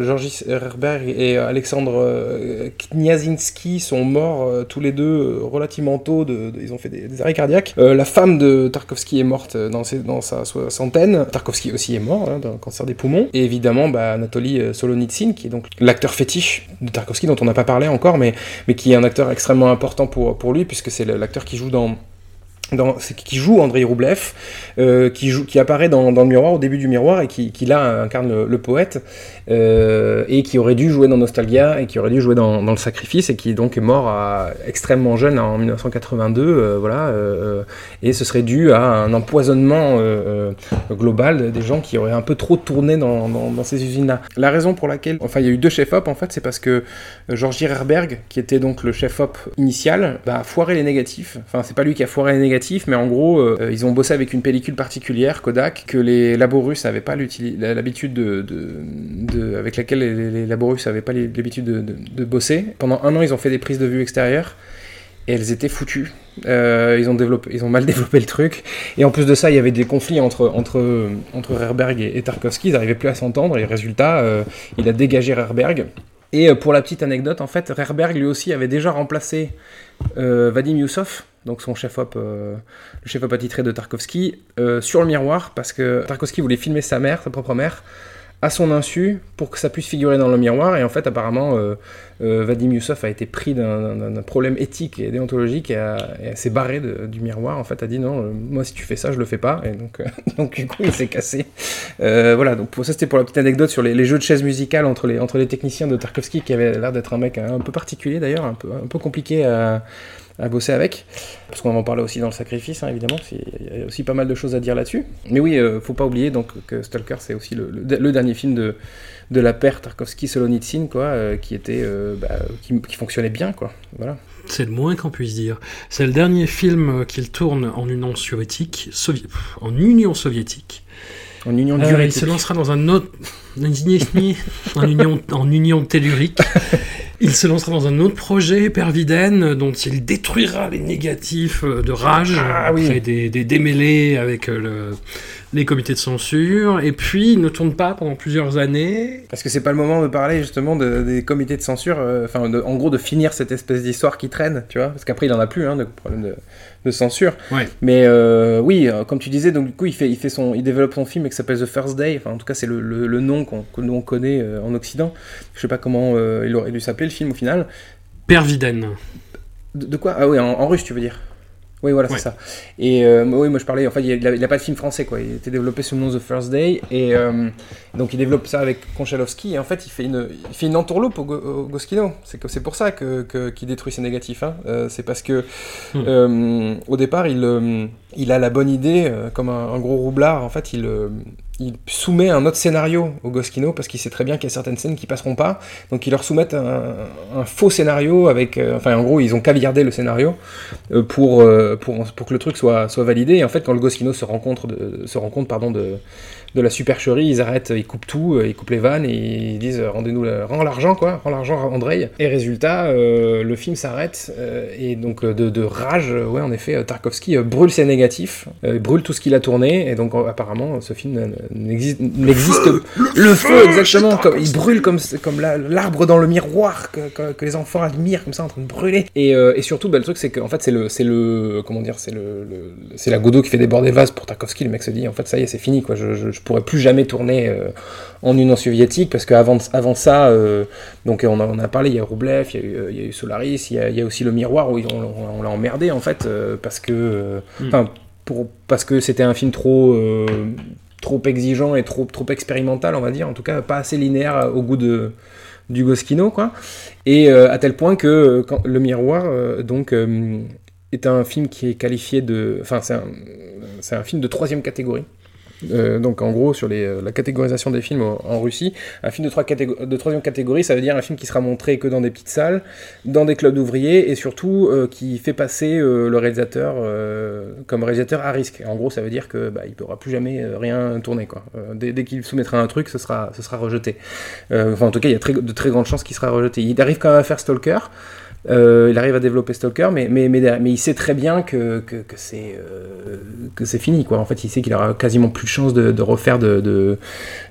Georgis Herberg et Alexandre Kniazinski sont morts tous les deux relativement tôt, ils ont fait des, arrêts cardiaques. La femme de Tarkovsky est morte dans sa soixantaine, Tarkovsky aussi est mort hein, d'un cancer des poumons, et évidemment bah, Anatoly euh, Solonitsyn, qui est donc l'acteur fétiche de Tarkovsky, dont on n'a pas parlé encore, mais, qui est un acteur extrêmement important pour, lui, puisque c'est l'acteur qui joue dans qui joue Andrei Roublev, euh, qui, apparaît dans, le miroir, au début du miroir, et qui, qui là incarne le, poète, euh, et qui aurait dû jouer dans Nostalgia, et qui aurait dû jouer dans, Le Sacrifice, et qui donc est mort extrêmement jeune, en 1982, euh, voilà, et ce serait dû à un empoisonnement global des gens qui auraient un peu trop tourné dans, ces usines-là. La raison pour laquelle, enfin il y a eu deux chefs-op, en fait, c'est parce que Georges Herberg, qui était donc le chef-op initial, bah, a foiré les négatifs. Enfin, c'est pas lui qui a foiré les négatifs, mais en gros, euh, ils ont bossé avec une pellicule particulière, Kodak, que les labos russes n'avaient pas l'habitude de, de- de- avec laquelle les, les labos russes n'avaient pas l'habitude de, bosser. Pendant un an, ils ont fait des prises de vue extérieures. Et elles étaient foutues. Euh, ils, ont mal (laughs) développé le truc. Et en plus de ça, il y avait des conflits entre, entre, entre Herberg et, Tarkovsky. Ils n'arrivaient plus à s'entendre. Et résultat, euh, il a dégagé Herberg. Et euh, pour la petite anecdote, en fait, Herberg lui aussi avait déjà remplacé euh, Vadim Youssov donc son chef-op, euh, le chef-op attitré de Tarkovsky, euh, sur le miroir, parce que Tarkovsky voulait filmer sa mère, sa propre mère, à son insu, pour que ça puisse figurer dans le miroir, et en fait, apparemment, euh, Vadim Youssef a été pris d'un- problème éthique et déontologique, et, s'est barré du miroir, en fait, a dit non, moi, si tu fais ça, je le fais pas, et donc, (laughs) donc du coup, il s'est cassé. Voilà, donc pour ça, c'était pour la petite anecdote sur les, les jeux de chaises musicales entre les, entre les techniciens de Tarkovsky, qui avait l'air d'être un mec un peu particulier, d'ailleurs, un peu, un peu compliqué à à bosser avec, parce qu'on en parler aussi dans le sacrifice, hein, évidemment, il y a aussi pas mal de choses à dire là-dessus. Mais oui, euh, faut pas oublier donc que Stalker, c'est aussi le, dernier film de, de la paire Tarkovsky-Solonitsyn, quoi, euh, qui était, euh, bah, qui, fonctionnait bien, quoi. Voilà.
C'est le moins qu'on puisse dire. C'est le dernier film qu'il tourne en Union soviétique, en Union soviétique.
En union
Euh, il se lancera dans un autre, (laughs) en union, en union tellurique. Il se lancera dans un autre projet, Perviden, dont il détruira les négatifs euh, de rage,
Ah oui.
des, des démêlés avec euh, le- les comités de censure. Et puis, il ne tourne pas pendant plusieurs années.
Parce que c'est pas le moment de parler justement de- des comités de censure, enfin en gros de finir cette espèce d'histoire qui traîne, tu vois, parce qu'après il en a plus hein, de problème de, de censure.
Ouais.
Mais euh, oui, euh, comme tu disais, donc du coup il fait, il fait son, il développe son film qui s'appelle The First Day. Enfin en tout cas c'est le, le- le nom qu'on, que nous on connaît euh, en Occident. Je sais pas comment il aurait dû s'appeler le film au final.
Perviden.
De, de quoi? Ah oui, en, en russe tu veux dire? Oui, voilà,
Ouais.
c'est ça. Et euh, oui, moi je parlais, en fait, il n'a pas de film français, quoi. Il était développé sous le nom The First Day. Et euh, donc il développe ça avec Konchalovsky. Et en fait, il fait une, il fait une entourloupe au, au Goskino. C'est que- c'est pour ça que, que- qu'il détruit ses négatifs. hein. Euh, c'est parce que euh, au départ, il, euh, il a la bonne idée, euh, comme un, gros roublard. En fait, il, euh, il soumet un autre scénario au Goskino parce qu'il sait très bien qu'il y a certaines scènes qui passeront pas. Donc ils leur soumettent un, faux scénario avec. euh, enfin, en gros, ils ont caviardé le scénario pour, pour, pour que le truc soit, soit validé. Et en fait, quand le Goskino se rend compte, de, se rend compte pardon, de, de la supercherie, ils arrêtent, ils coupent tout, euh, ils coupent les vannes et ils disent euh, rendez-nous le- rends l'argent, quoi, rends l'argent à Andrei. Et résultat, euh, le film s'arrête euh, et donc de, de rage, ouais, en effet, Tarkovsky brûle ses négatifs, euh, brûle tout ce qu'il a tourné et donc apparemment, ce film n'existe, n'existe le, feu, exactement, comme, il brûle comme, comme la- l'arbre dans le miroir que, que- que les enfants admirent comme ça en train de brûler. Et, et surtout, bah, le truc c'est qu'en fait c'est le, c'est le, comment dire, c'est le, le- c'est la Godot qui fait déborder des vases pour Tarkovsky. Le mec se dit en fait ça y est c'est fini quoi, je, je, je pourrais plus jamais tourner euh, en Union soviétique parce qu'avant avant ça, euh, donc on a, a parlé, il y a Roublev, il y a il y a eu Solaris, il y a, aussi le miroir où on, on- l'a emmerdé en fait euh, parce que,
Mm.
pour parce que c'était un film trop trop exigeant et trop, trop expérimental, on va dire, en tout cas pas assez linéaire au goût de, du Goskino, quoi. Et à tel point que Le Miroir, donc, est un film qui est qualifié de. Enfin, c'est un, un film de troisième catégorie. Euh, donc en gros sur les, euh, la catégorisation des films en, Russie, un film de, trois catégo- de troisième catégorie, ça veut dire un film qui sera montré que dans des petites salles, dans des clubs d'ouvriers et surtout euh, qui fait passer euh, le réalisateur euh, comme réalisateur à risque. En gros, ça veut dire que bah, il pourra plus jamais euh, rien tourner quoi. Dès qu'il soumettra un truc, ce sera, ce sera rejeté. Enfin, en tout cas, il y a de très grandes chances qu'il sera rejeté. Il arrive quand même à faire Stalker. Euh, il arrive à développer Stalker, mais, mais, mais, il sait très bien que, euh, que c'est fini. Quoi. En fait, il sait qu'il aura quasiment plus de chance de, refaire de,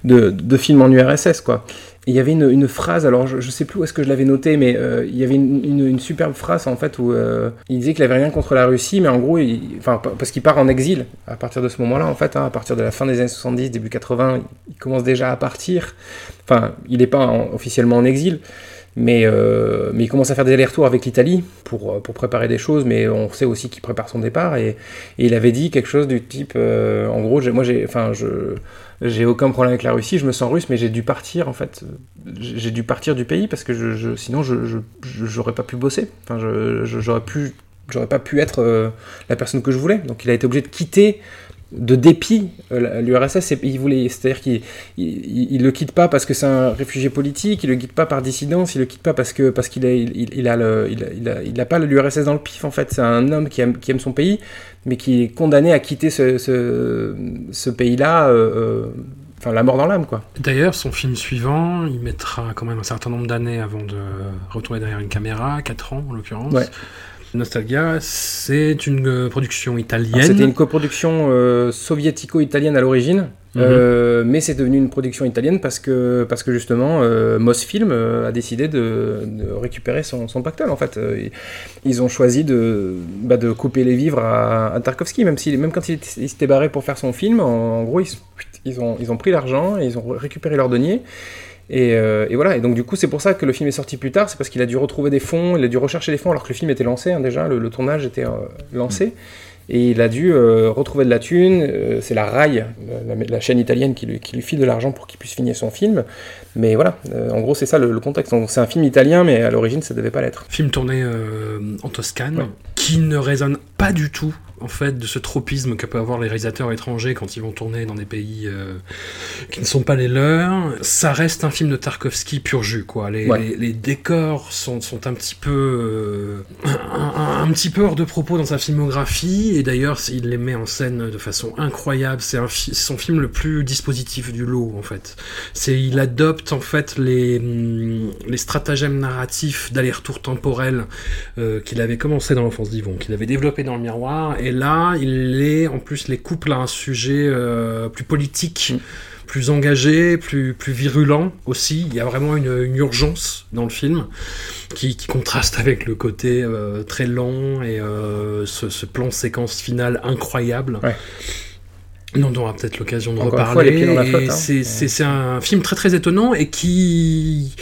de, de, films en URSS. Quoi. Il y avait une, phrase, alors je, je sais plus où est-ce que je l'avais noté, mais euh, il y avait une, superbe phrase en fait où il disait qu'il avait rien contre la Russie, mais en gros, enfin, pa- parce qu'il part en exil à partir de ce moment-là, en fait, hein, à partir de la fin des années 70, début 80, il commence déjà à partir. Enfin, il n'est pas en- officiellement en exil, mais, euh, mais il commence à faire des allers-retours avec l'Italie pour, euh, pour préparer des choses, mais on sait aussi qu'il prépare son départ. Et, il avait dit quelque chose du type, euh, en gros, moi j'ai, enfin, je, j'ai aucun problème avec la Russie, je me sens russe, mais j'ai dû partir en fait, j'ai dû partir du pays parce que je, sinon je, j'aurais pas pu bosser. Enfin, j'aurais j'aurais pas pu être la personne que je voulais. Donc il a été obligé de quitter de dépit euh, l'URSS il voulait c'est-à-dire qu'il il, le quitte pas parce que c'est un réfugié politique il le quitte pas par dissidence il le quitte pas parce que parce qu'il a il, a le il a, il pas l'URSS dans le pif en fait c'est un homme qui aime qui aime son pays mais qui est condamné à quitter ce, ce, ce pays-là euh, euh, enfin la mort dans l'âme quoi
D'ailleurs, son film suivant, il mettra quand même un certain nombre d'années avant de retourner derrière une caméra, 4 ans en l'occurrence.
Ouais.
Nostalgia, c'est une euh, production italienne.
C'était une coproduction euh, soviético-italienne à l'origine,
Mhm.
Euh, mais c'est devenu une production italienne parce que, parce que justement, euh, Mosfilm a décidé de, de récupérer son, son pactole. En fait, ils- ont choisi de, bah, de couper les vivres à, à Tarkovsky, même, si, même quand il, était- il s'était barré pour faire son film. En, en gros, ils, ils, ont, ils ont pris l'argent et ils ont récupéré leur denier. Et, euh, et voilà, et donc du coup c'est pour ça que le film est sorti plus tard, c'est parce qu'il a dû retrouver des fonds, il a dû rechercher des fonds alors que le film était lancé hein, déjà, le, le tournage était euh, lancé, et il a dû euh, retrouver de la thune, c'est la RAI, la, chaîne italienne qui lui, qui lui file de l'argent pour qu'il puisse finir son film, mais voilà, en gros c'est ça le, le contexte, c'est un film italien mais à l'origine ça devait pas l'être.
Film tourné en Toscane,
Ouais.
qui ne résonne pas du tout en fait de ce tropisme que peuvent avoir les réalisateurs étrangers quand ils vont tourner dans des pays euh, qui ne sont pas les leurs. Ça reste un film de Tarkovsky pur jus quoi. Les,
Ouais.
les- les décors sont, sont un petit peu euh, un, un- un petit peu hors de propos dans sa filmographie et d'ailleurs il les met en scène de façon incroyable. C'est son film le plus dispositif du lot en fait. C'est il adopte en fait les les stratagèmes narratifs d'aller-retour temporel euh, qu'il avait commencé dans l'enfance d'Yvon, qu'il avait développé dans le miroir, et là, il les, en plus, les couple à un sujet euh, plus politique,
Mm.
plus engagé, plus, plus virulent aussi. Il y a vraiment une, une urgence dans le film qui, qui contraste avec le côté euh, très lent et euh, ce, ce plan séquence finale incroyable.
Ouais.
dont on aura peut-être l'occasion de
Encore
reparler. Et
hein.
c'est un film très très étonnant et qui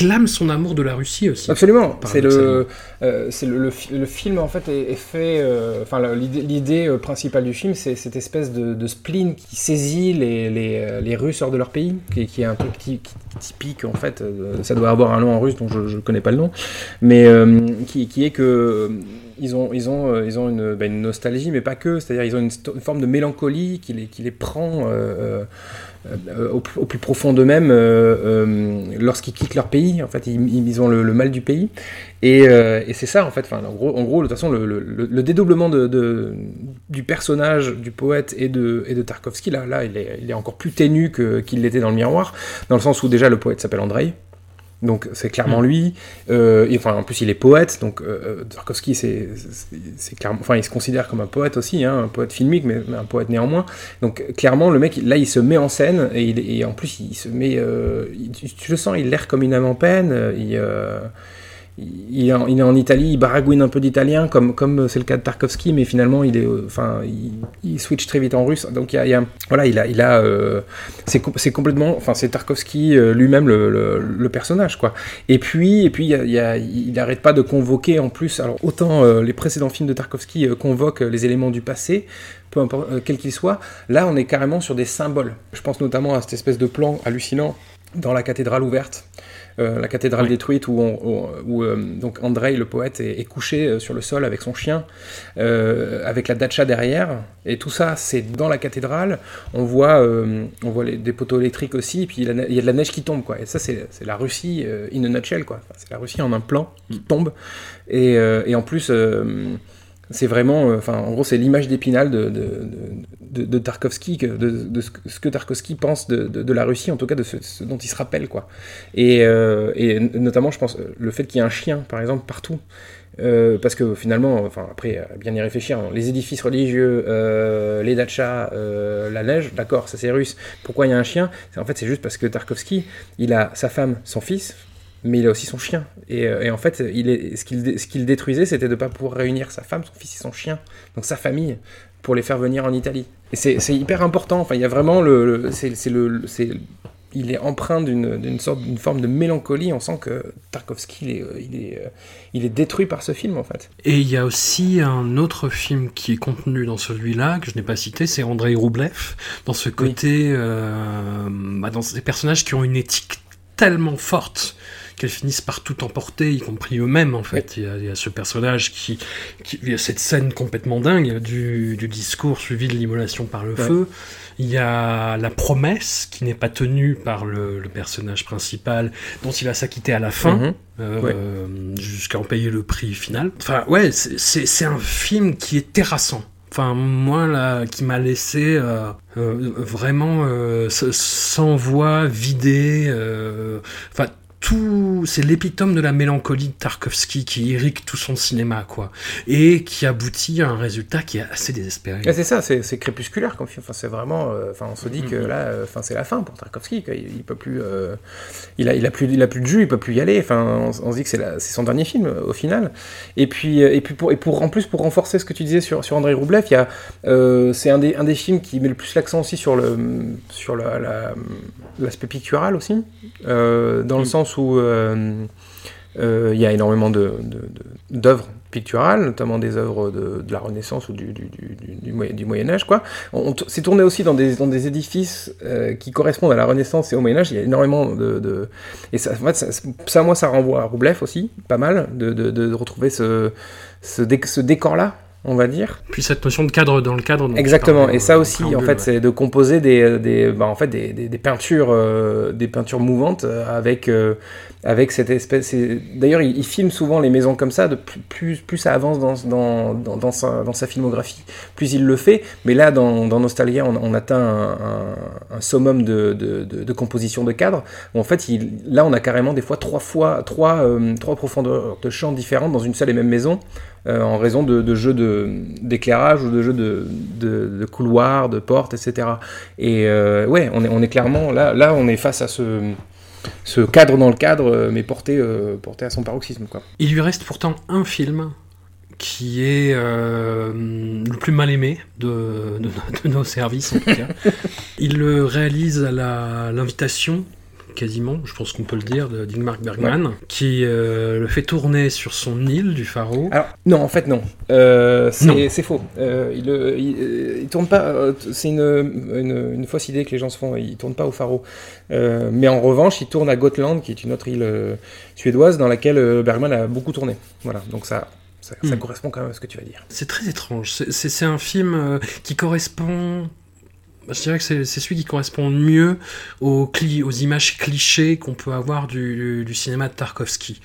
clame son amour de la Russie aussi.
Absolument. C'est le,
Paradoxalement.
euh, c'est le, le, le film en fait est, est fait. euh, Enfin, la- l'idée, euh, principale du film, c'est cette espèce de, de spleen qui saisit les, les, euh, les Russes hors de leur pays, qui, qui est un truc qui- typique en fait. euh, ça doit avoir un nom en russe dont je ne connais pas le nom, mais euh, qui, qui est que euh, ils ont, ils ont, euh, ils ont une, bah, une nostalgie, mais pas que. C'est-à-dire, ils ont une, une forme de mélancolie qui les, qui les prend. Euh, au, plus profond d'eux-mêmes euh, euh, lorsqu'ils quittent leur pays. En fait, ils, ils ont le, mal du pays. Et, c'est ça, en fait. Enfin, en gros, de toute façon, le, le- le- le dédoublement du personnage, du poète et de, et de Tarkovsky, là, là il, est, il est encore plus ténu qu'il l'était dans le miroir, dans le sens où déjà le poète s'appelle Andrei. Donc c'est clairement lui. Euh, et, enfin, en plus, il est poète. Donc euh, Tarkovsky, c'est, c'est, clairement, enfin, il se considère comme un poète aussi, hein, un poète filmique, mais, mais un poète néanmoins. Donc clairement, le mec, là, il se met en scène et, il, et en plus, il se met, euh, il- tu, le sens, il a l'air comme une âme en peine. euh, Il, euh, il, est en, Italie, il baragouine un peu d'italien, comme comme c'est le cas de Tarkovsky, mais finalement, il est, euh, enfin, il, switch très vite en russe. Donc il y a, voilà, il a, il a, euh, c'est c'est complètement, enfin, c'est Tarkovsky euh, lui-même le, le, personnage, quoi. Et puis, et puis, il, n'arrête pas de convoquer en plus. Alors autant les précédents films de Tarkovsky convoquent les éléments du passé, peu importe euh, quel qu'il soit. Là, on est carrément sur des symboles. Je pense notamment à cette espèce de plan hallucinant dans la cathédrale ouverte. Euh, la cathédrale
Oui.
détruite où, on- où- où, euh, donc Andrei le poète est, est couché euh, sur le sol avec son chien, avec la datcha derrière, et tout ça c'est dans la cathédrale. On voit, on voit les- des poteaux électriques aussi, et puis il y a y de la neige qui tombe quoi. Et ça c'est la Russie in a nutshell quoi. Enfin, c'est la Russie en un plan qui tombe. Et, et en plus c'est vraiment, euh, enfin, en gros, c'est l'image d'Épinal de, de, de, Tarkovsky, de, ce que- Tarkovsky pense de, la Russie, en tout cas de ce, dont il se rappelle, quoi. Et, euh, notamment, je pense, euh, le fait qu'il y ait un chien, par exemple, partout. Parce que finalement, enfin après, bien y réfléchir, hein, les édifices religieux, les dachas, la neige, d'accord, ça c'est russe. Pourquoi il y a un chien? En fait, c'est juste parce que Tarkovsky, il a sa femme, son fils, mais il a aussi son chien. Et, euh, et en fait, il est, ce qu'il ce qu'il détruisait, c'était de ne pas pouvoir réunir sa femme, son fils et son chien, donc sa famille, pour les faire venir en Italie. Et c'est hyper important. Enfin, il y a vraiment le, le- c'est le, c'est il est empreint d'une sorte d'une forme de mélancolie. On sent que Tarkovsky, il est, euh, il est, euh, il est détruit par ce film en fait.
Et il y a aussi un autre film qui est contenu dans celui-là, que je n'ai pas cité, c'est Andrei Roublev, dans ce côté, euh, bah, dans ces personnages qui ont une éthique tellement forte qu'elles finissent par tout emporter, y compris eux-mêmes en fait. Il, y a, il y a ce personnage qui, qui... Il y a cette scène complètement dingue du, du discours suivi de l'immolation par le
Ouais.
feu. Il y a la promesse qui n'est pas tenue par le, le personnage principal, dont il va s'acquitter à la fin
Mhm.
euh,
Ouais.
jusqu'à en payer le prix final. Enfin, ouais, c'est- un film qui est terrassant. Enfin, moi, là, qui m'a laissé euh, euh, vraiment euh, sans voix, vidé. Enfin, tout, c'est l'épitome de la mélancolie de Tarkovsky qui irrigue tout son cinéma, quoi, et qui aboutit à un résultat qui est assez désespéré.
c'est ça, c'est c'est crépusculaire comme film. Enfin, c'est vraiment. euh, Enfin, on se dit que là, euh, enfin, c'est la fin pour Tarkovsky. quoi. Il, il peut plus. euh, il a, il a plus, il a plus de jus. Il peut plus y aller. Enfin, on, on se dit que c'est la- c'est son dernier film au final. Et puis, et puis pour, et pour, en plus, pour renforcer ce que tu disais sur, sur Andrei Roublev, il y a, euh, c'est un des, un des films qui met le plus l'accent aussi sur le, sur la- la- l'aspect pictural aussi, euh, dans le sens où euh, euh, il y a énormément d'œuvres picturales, notamment des œuvres de, de la Renaissance ou du, du, du, Moyen- Âge. Quoi. On, on t- c'est tourné aussi dans des, dans des édifices euh, qui correspondent à la Renaissance et au Moyen Âge. Il y a énormément de... de- et ça, moi, ça renvoie à Roublev aussi, pas mal, de, de, retrouver ce, ce, ce décor-là, on va dire.
Puis cette notion de cadre dans le cadre.
Exactement, et ça aussi, en fait,
ouais.
c'est de composer des, des, bah, en fait, des, des, des peintures, euh, des peintures mouvantes euh, avec, euh, avec cette espèce. D'ailleurs, il, il filme souvent les maisons comme ça. Plus, ça avance dans, sa, filmographie, plus il le fait. Mais là, dans, Nostalgia, on, atteint un, un, summum de, composition de cadres. Où en fait, là, on a carrément des fois trois fois trois, euh, profondeurs de champ différentes dans une seule et même maison euh, en raison de, jeux d'éclairage ou de jeux de, de, couloirs, de portes, etc. Et euh, ouais, on est, clairement là, on est face à ce, ce cadre dans le cadre, euh, mais porté, euh, porté à son paroxysme. Quoi.
Il lui reste pourtant un film qui est euh, le plus mal aimé de, de- de nos services, en tout cas. (laughs) Il le réalise à l'invitation, quasiment, je pense qu'on peut le dire, de d'Ingmar Bergman, qui euh, le fait tourner sur son île du Faro.
Alors, non, en fait, non. Euh, c'est faux. Euh, il, il, il tourne pas. c'est une, une, une fausse idée que les gens se font. Il tourne pas au Faro. Mais en revanche, il tourne à Gotland, qui est une autre île suédoise dans laquelle Bergman a beaucoup tourné. Voilà, donc ça, ça, ça
Hmm.
correspond quand même à ce que tu vas dire.
C'est très étrange. C'est- un film euh, qui correspond. Je dirais que c'est celui qui correspond mieux aux, images clichés qu'on peut avoir du cinéma de Tarkovsky,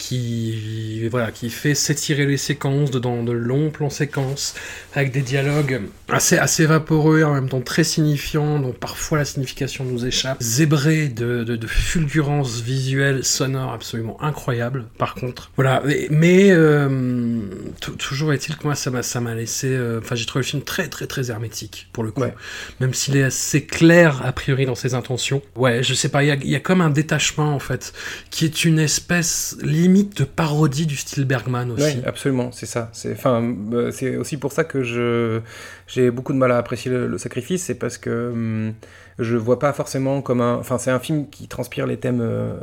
qui voilà, qui fait s'étirer les séquences dans de longs plans séquences avec des dialogues assez assez vaporeux en même temps très signifiants, dont parfois la signification nous échappe, zébrés de, de, de fulgurances visuelles sonores absolument incroyables. Par contre, voilà. Mais, mais, euh, tou- toujours est-il que moi ça m'a ça m'a laissé. euh, Enfin, j'ai trouvé le film très très très hermétique pour le coup
Ouais.
même s'il est assez clair a priori dans ses intentions. Ouais, je sais pas, il y a, y a comme un détachement en fait, qui est une espèce limite de parodie du style Bergman aussi.
Oui, absolument, c'est ça. C'est enfin, euh, c'est aussi pour ça que je j'ai beaucoup de mal à apprécier le, le sacrifice, c'est parce que hum, je vois pas forcément comme un. Enfin, c'est un film qui transpire les thèmes euh,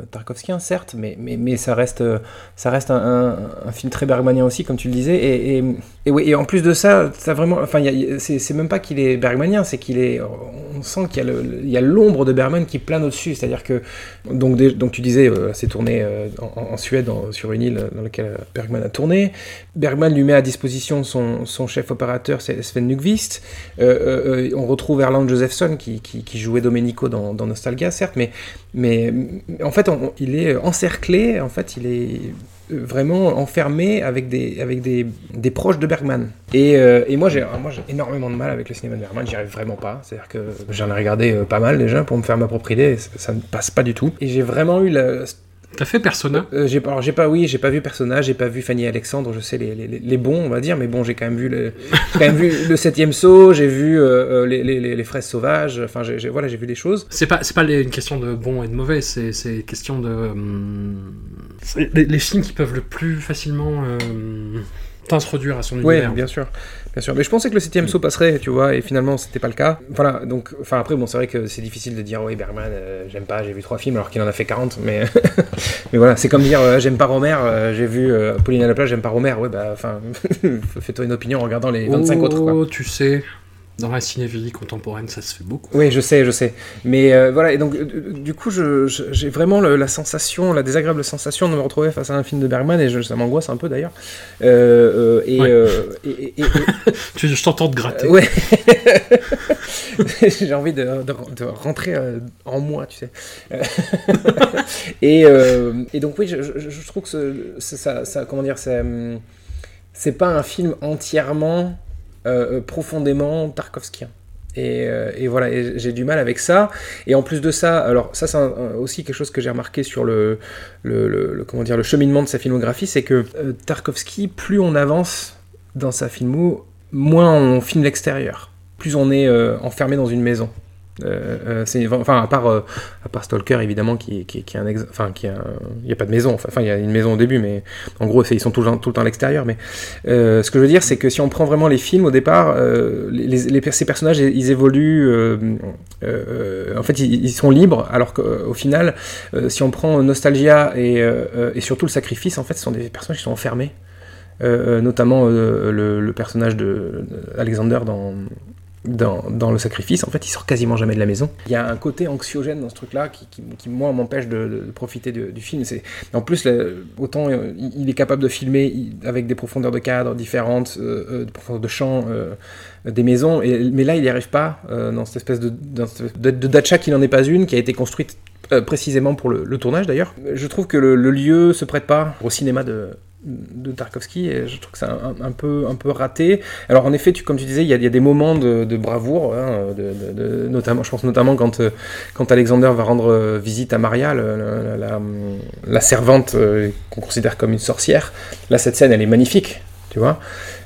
certes, mais, mais, mais ça reste euh, ça reste un, film très bergmanien aussi, comme tu le disais. Et, et, et, et en plus de ça, ça vraiment. Enfin, c'est même pas qu'il est bergmanien, c'est qu'il est. On sent qu'il y a l'ombre de Bergman qui plane au-dessus, c'est-à-dire que donc, donc tu disais, euh, c'est tourné euh, en, Suède, sur une île dans laquelle euh, Bergman a tourné. Bergman lui met à disposition son, son chef opérateur, Sven. Euh, euh, euh, on retrouve Erland Josephson qui, qui, qui jouait Domenico dans, Nostalgia, certes, mais, mais en fait, il est encerclé, en fait, il est vraiment enfermé avec des, avec des, des proches de Bergman. Et, euh, et moi, j'ai énormément de mal avec le cinéma de Bergman, j'y arrive vraiment pas. C'est-à-dire que j'en ai regardé euh, pas mal déjà pour me faire ma propre idée, ça, ça ne passe pas du tout. Et j'ai vraiment eu la,
T'as fait Persona?
Euh, j'ai alors j'ai pas, oui, j'ai pas vu Persona, j'ai pas vu Fanny et Alexandre, je sais les, les, les bons, on va dire, mais bon, j'ai quand même vu le, (laughs) quand même vu le septième saut, j'ai vu euh, euh, les, les, fraises sauvages, enfin, j'ai, j'ai- voilà, j'ai vu des choses.
C'est pas, c'est pas les- une question de bon et de mauvais, c'est, c'est une question de. hum, c'est les, films qui peuvent le plus facilement euh, t'introduire à son
Oui,
univers.
bien sûr, bien sûr. Mais je pensais que le septième saut passerait, tu vois, et finalement, c'était pas le cas. Voilà, donc, enfin, après, bon, c'est vrai que c'est difficile de dire, oui, Bergman, euh, j'aime pas, j'ai vu trois films, alors qu'il en a fait 40, mais, (laughs) mais voilà, c'est comme dire, euh, j'aime pas Romer, euh, j'ai vu Pauline à la plage, j'aime pas Romer, ouais, bah, enfin, (laughs) fais-toi une opinion en regardant les 25
oh,
autres, quoi.
tu sais, dans la cinévie contemporaine, ça se fait beaucoup.
Oui, je sais, je sais. Mais euh, voilà, et donc euh, du coup, j'ai vraiment le- la sensation, la désagréable sensation de me retrouver face à un film de Bergman, et je- ça m'angoisse un peu d'ailleurs. Euh, euh, et,
Ouais.
et- et- et- (laughs)
Tu, je t'entends te gratter.
euh, ouais. (laughs) j'ai envie de, de- de rentrer en moi, tu sais. (laughs) Et, donc oui, je, je- je trouve que ce- ça, ça, comment dire, c'est, hum, c'est pas un film entièrement, euh, euh, profondément tarkovskien. Et, euh, voilà, j'ai du mal avec ça. Et en plus de ça, alors ça c'est aussi quelque chose que j'ai remarqué sur le, le, comment dire, le cheminement de sa filmographie, c'est que Tarkovsky, plus on avance dans sa filmo, moins on filme l'extérieur, plus on est enfermé dans une maison. Euh, euh, c'est enfin à part euh, à part Stalker évidemment qui qui, qui est un ex- enfin qui il n'y a pas de maison enfin il y a une maison au début mais en gros ils sont tout tout le temps à l'extérieur mais euh, ce que je veux dire c'est que si on prend vraiment les films au départ euh, les, les- ces personnages ils évoluent euh, en fait ils, ils sont libres alors qu'au final si on prend Nostalgia et, et surtout le sacrifice en fait ce sont des personnages qui sont enfermés. Notamment le, le personnage de Alexander dans, dans, le sacrifice, en fait, il sort quasiment jamais de la maison. Il y a un côté anxiogène dans ce truc-là qui, qui, qui, moi, m'empêche de, de profiter de- du film. C'est- En plus, autant euh, il est capable de filmer il- avec des profondeurs de cadre différentes, euh, euh, des profondeurs de champ, euh, des maisons, mais là, il n'y arrive pas dans cette espèce de, dans de, de dacha qui n'en est pas une, qui a été construite précisément pour le, le tournage d'ailleurs. Je trouve que le, le lieu se prête pas au cinéma de, de Tarkovsky et je trouve que c'est un, un peu, un peu raté. Alors en effet, tu, comme tu disais, il y a, il y a des moments de, de bravoure, hein, de, de- de- notamment, je pense notamment quand, euh, quand Alexander va rendre euh, visite à Maria, le- la, la- la servante euh, qu'on considère comme une sorcière. Là, cette scène, elle est magnifique, tu vois.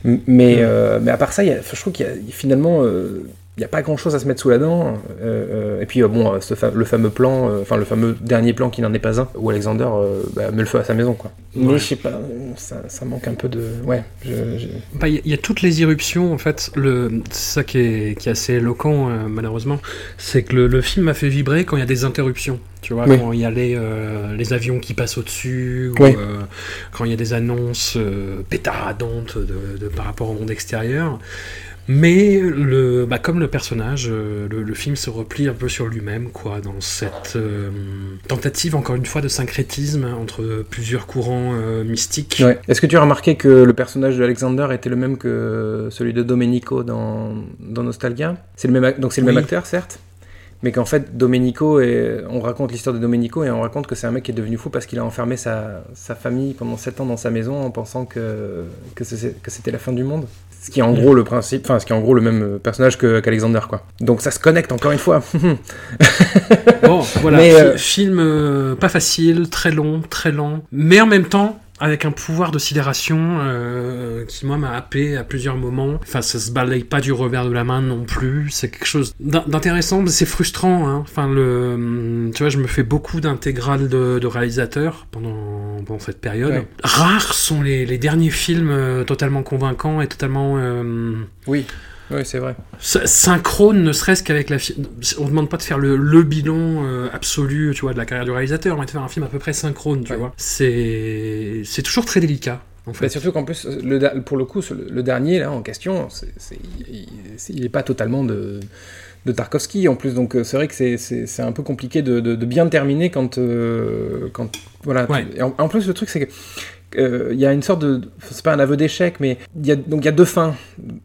Mais, euh, mais à part ça, il y a- je trouve qu'il y a finalement... euh, il n'y a pas grand chose à se mettre sous la dent. euh, euh, et puis, euh, bon, euh, ce fa- le fameux plan, euh, enfin, le fameux dernier plan qui n'en est pas un, où Alexander euh, bah, met le feu à sa maison, quoi. Mais
Ouais.
je sais pas, ça, ça manque un peu de. Ouais,
Bah, Il y, a- il y a toutes les irruptions, en fait. Le, c'est ça qui est, qui est assez éloquent, euh, malheureusement. C'est que le, le film m'a fait vibrer quand il y a des interruptions. Tu vois,
Oui.
quand il y a les, euh, les avions qui passent au-dessus, ou
Oui.
euh, quand il y a des annonces euh, pétaradantes de, de- par rapport au monde extérieur. Mais le, bah, comme le personnage, euh, le, le film se replie un peu sur lui-même, quoi, dans cette euh, tentative, encore une fois, de syncrétisme entre plusieurs courants euh, mystiques.
Ouais. Est-ce que tu as remarqué que le personnage de Alexander était le même que celui de Domenico dans, dans Nostalgia? C'est le même, donc c'est le
Oui.
même acteur, certes mais qu'en fait, Domenico, et on raconte l'histoire de Domenico et on raconte que c'est un mec qui est devenu fou parce qu'il a enfermé sa, sa famille pendant 7 ans dans sa maison en pensant que, que c'était la fin du monde. Ce qui est en gros le principe, enfin, ce qui est en gros le même personnage que- qu'Alexander, quoi. Donc ça se connecte encore une fois. (laughs)
Bon, voilà,
Mais, euh,
film euh, pas facile, très long, très lent, mais en même temps avec un pouvoir de sidération euh, qui moi m'a happé à plusieurs moments. Enfin, ça se balaye pas du revers de la main non plus. C'est quelque chose d'in- d'intéressant, mais c'est frustrant. Hein. Enfin, le, hum, tu vois, je me fais beaucoup d'intégrales de, de réalisateurs pendant, pendant cette période.
Ouais.
Rares sont les, les derniers films euh, totalement convaincants et totalement euh,
oui, oui, c'est vrai.
Sy- synchrone, ne serait-ce qu'avec la fi- On demande pas de faire le, le bilan euh, absolu, tu vois, de la carrière du réalisateur, mais de faire un film à peu près synchrone, tu
Ouais.
vois. C'est c'est toujours très délicat, en fait.
Bah, surtout qu'en plus, le, pour le coup, le, dernier là en question, c'est, c'est- il- n'est pas totalement de, de Tarkovsky en plus, donc c'est vrai que c'est, c'est- un peu compliqué de, de- de bien terminer quand, euh, quand voilà.
Ouais.
Et En, en plus, le truc c'est que euh, il y a une sorte de, c'est pas un aveu d'échec, mais il y a donc il y a deux fins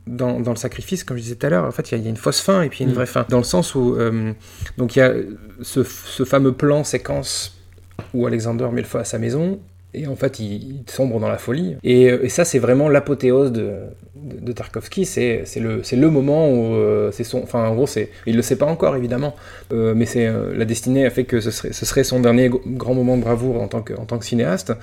dans, dans le sacrifice, comme je disais tout à l'heure. En fait, il y a- il y, a une fausse fin et puis une
Mm.
vraie fin, dans le sens où euh, donc il y a ce, ce fameux plan séquence où Alexander met le feu à sa maison. Et en fait, il, sombre dans la folie. Et, euh, et ça, c'est vraiment l'apothéose de, de, Tarkovsky. C'est le, moment où euh. Enfin, en gros, c'est, il le sait pas encore, évidemment. Euh, mais la destinée a fait que ce serait, son dernier grand moment de bravoure en tant que, cinéaste,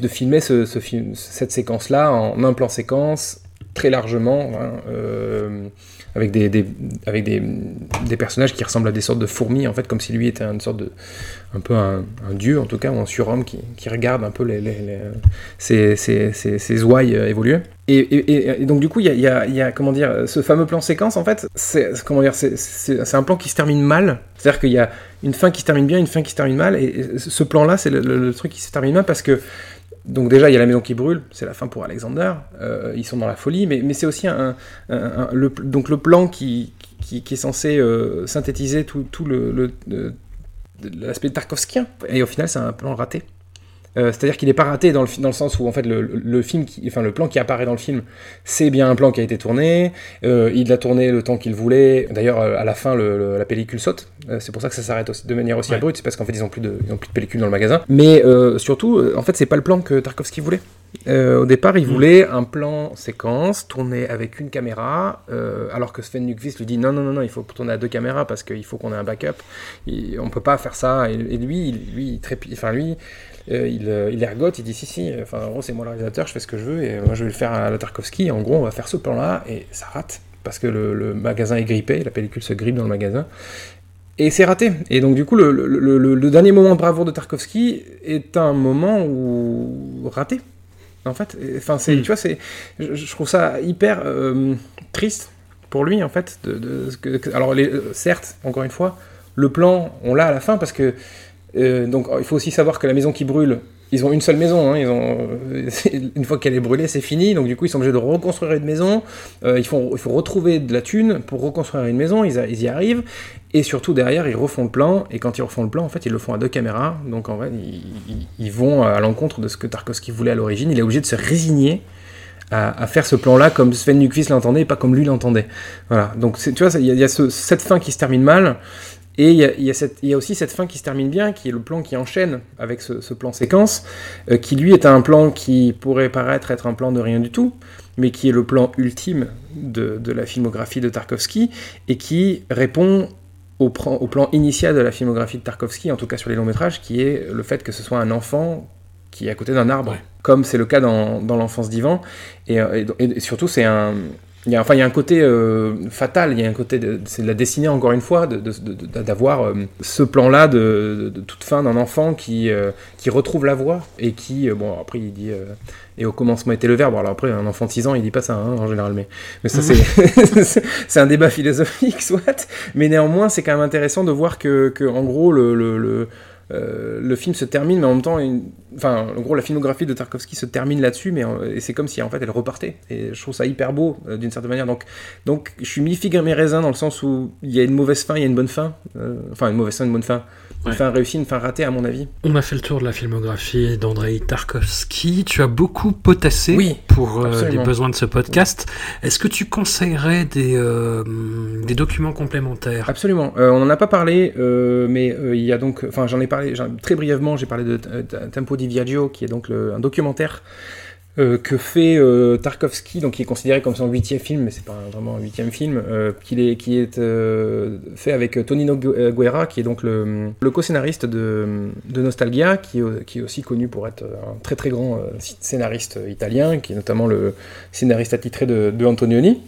de filmer ce, ce film, cette séquence-là en un plan séquence, très largement, hein, avec, des, avec des, personnages qui ressemblent à des sortes de fourmis, en fait, comme si lui était une sorte de. un peu un, dieu, en tout cas, ou un surhomme qui, regarde un peu les, les, les- ses, ses, ouailles euh, évoluer. Et, donc, du coup, il y a, y a- y a, comment dire, ce fameux plan séquence, en fait, c'est comment dire, c'est- un plan qui se termine mal. C'est-à-dire qu'il y a une fin qui se termine bien, une fin qui se termine mal, et, ce plan-là, c'est le truc qui se termine mal parce que donc déjà, il y a la maison qui brûle, c'est la fin pour Alexander, euh, ils sont dans la folie, mais, c'est aussi un, le, donc le plan qui, qui, est censé euh, synthétiser tout, tout le, le- le- l'aspect tarkovskien, et au final, c'est un plan raté. Euh, C'est-à-dire qu'il n'est pas raté dans le, dans le sens où en fait le, le film, qui, enfin le plan qui apparaît dans le film, c'est bien un plan qui a été tourné. euh, il l'a tourné le temps qu'il voulait. D'ailleurs, euh, à la fin, le- la pellicule saute. Euh, c'est pour ça que ça s'arrête aussi- de manière aussi
Ouais.
abrupte. C'est parce qu'en fait ils ont plus de, ils ont plus de pellicule dans le magasin. Mais surtout, en fait, c'est pas le plan que Tarkovsky voulait. Au départ, il voulait un plan séquence tourné avec une caméra, alors que Sven Nykvist lui dit non, non, non, non, il faut tourner à deux caméras parce qu'il faut qu'on ait un backup. Il, on peut pas faire ça. Et, et lui, il- lui, il trépi- enfin lui, il, euh, il ergote, il dit si, si. Enfin, en gros, c'est moi le réalisateur, je fais ce que je veux et moi je vais le faire à la Tarkovsky. En gros, on va faire ce plan-là et ça rate parce que le, le magasin est grippé, la pellicule se grippe dans le magasin. Et c'est raté. Et donc, du coup, le, le- le- le- le dernier moment de bravoure de Tarkovsky est un moment où raté. En fait, enfin, c'est,
Mm.
tu vois, c'est, je, je trouve ça hyper euh, triste pour lui, en fait. De, de- alors, les- euh, certes, encore une fois, le plan, on l'a à la fin parce que, euh, donc, il faut aussi savoir que la maison qui brûle, ils ont une seule maison. hein, euh, (laughs) une fois qu'elle est brûlée, c'est fini. Donc, du coup, ils sont obligés de reconstruire une maison. Euh, il, faut, retrouver de la thune pour reconstruire une maison. Ils, y arrivent. Et surtout derrière, ils refont le plan, et quand ils refont le plan, en fait, ils le font à deux caméras, donc en fait, ils, vont à l'encontre de ce que Tarkovsky voulait à l'origine. Il est obligé de se résigner à, faire ce plan-là comme Sven Nykvist l'entendait, et pas comme lui l'entendait. Voilà, donc tu vois, il y a, il y a ce- cette fin qui se termine mal, et il y, a, y y aussi cette fin qui se termine bien, qui est le plan qui enchaîne avec ce, ce plan séquence, euh, qui lui est un plan qui pourrait paraître être un plan de rien du tout, mais qui est le plan ultime de, de la filmographie de Tarkovsky, et qui répond au, plan- au plan initial de la filmographie de Tarkovsky, en tout cas sur les longs métrages, qui est le fait que ce soit un enfant qui est à côté d'un arbre,
Ouais.
comme c'est le cas dans, dans L'enfance d'Ivan. Et, euh, et- et surtout, c'est un. Il y, a, enfin, il y a un côté euh, fatal, il y a un côté, de- c'est de la destinée encore une fois, de- de- d'avoir euh, ce plan-là de, toute fin d'un enfant qui, euh, qui retrouve la voix et qui, bon, après il dit, et au commencement était le verbe. Alors après, un enfant de 6 ans, il dit pas ça hein, en général, mais, mais ça (laughs) c'est c'est un débat philosophique, soit. Mais néanmoins, c'est quand même intéressant de voir que, que en gros, le, le, le, euh, le film se termine, mais en même temps, enfin, en gros, la filmographie de Tarkovsky se termine là-dessus, mais euh, et c'est comme si en fait elle repartait. Et je trouve ça hyper beau euh, d'une certaine manière. Donc, donc, je suis mi figue mi raisin dans le sens où il y a une mauvaise fin, il y a une bonne fin. Enfin, une mauvaise fin, une bonne fin. Une
Ouais.
fin réussie, une fin ratée, à mon avis.
On a fait le tour de la filmographie d'Andrei Tarkovsky. Tu as beaucoup potassé
Oui,
pour euh, les besoins de ce podcast. Est-ce que tu conseillerais des, euh, des documents complémentaires?
Absolument. Euh, on n'en a pas parlé, euh, mais euh, il y a donc, enfin, j'en ai parlé très brièvement. J'ai parlé de Tempo di Viaggio, qui est donc le- un documentaire euh, que fait euh, Tarkovsky, donc qui est considéré comme son huitième film, mais c'est pas vraiment un huitième film, euh, qu'il est, qui est fait avec Tonino Gu- Guerra, qui est donc le, co-scénariste de, Nostalgia, qui, est- aussi connu pour être un très très grand scénariste italien, qui est notamment le scénariste attitré de, de Antonioni.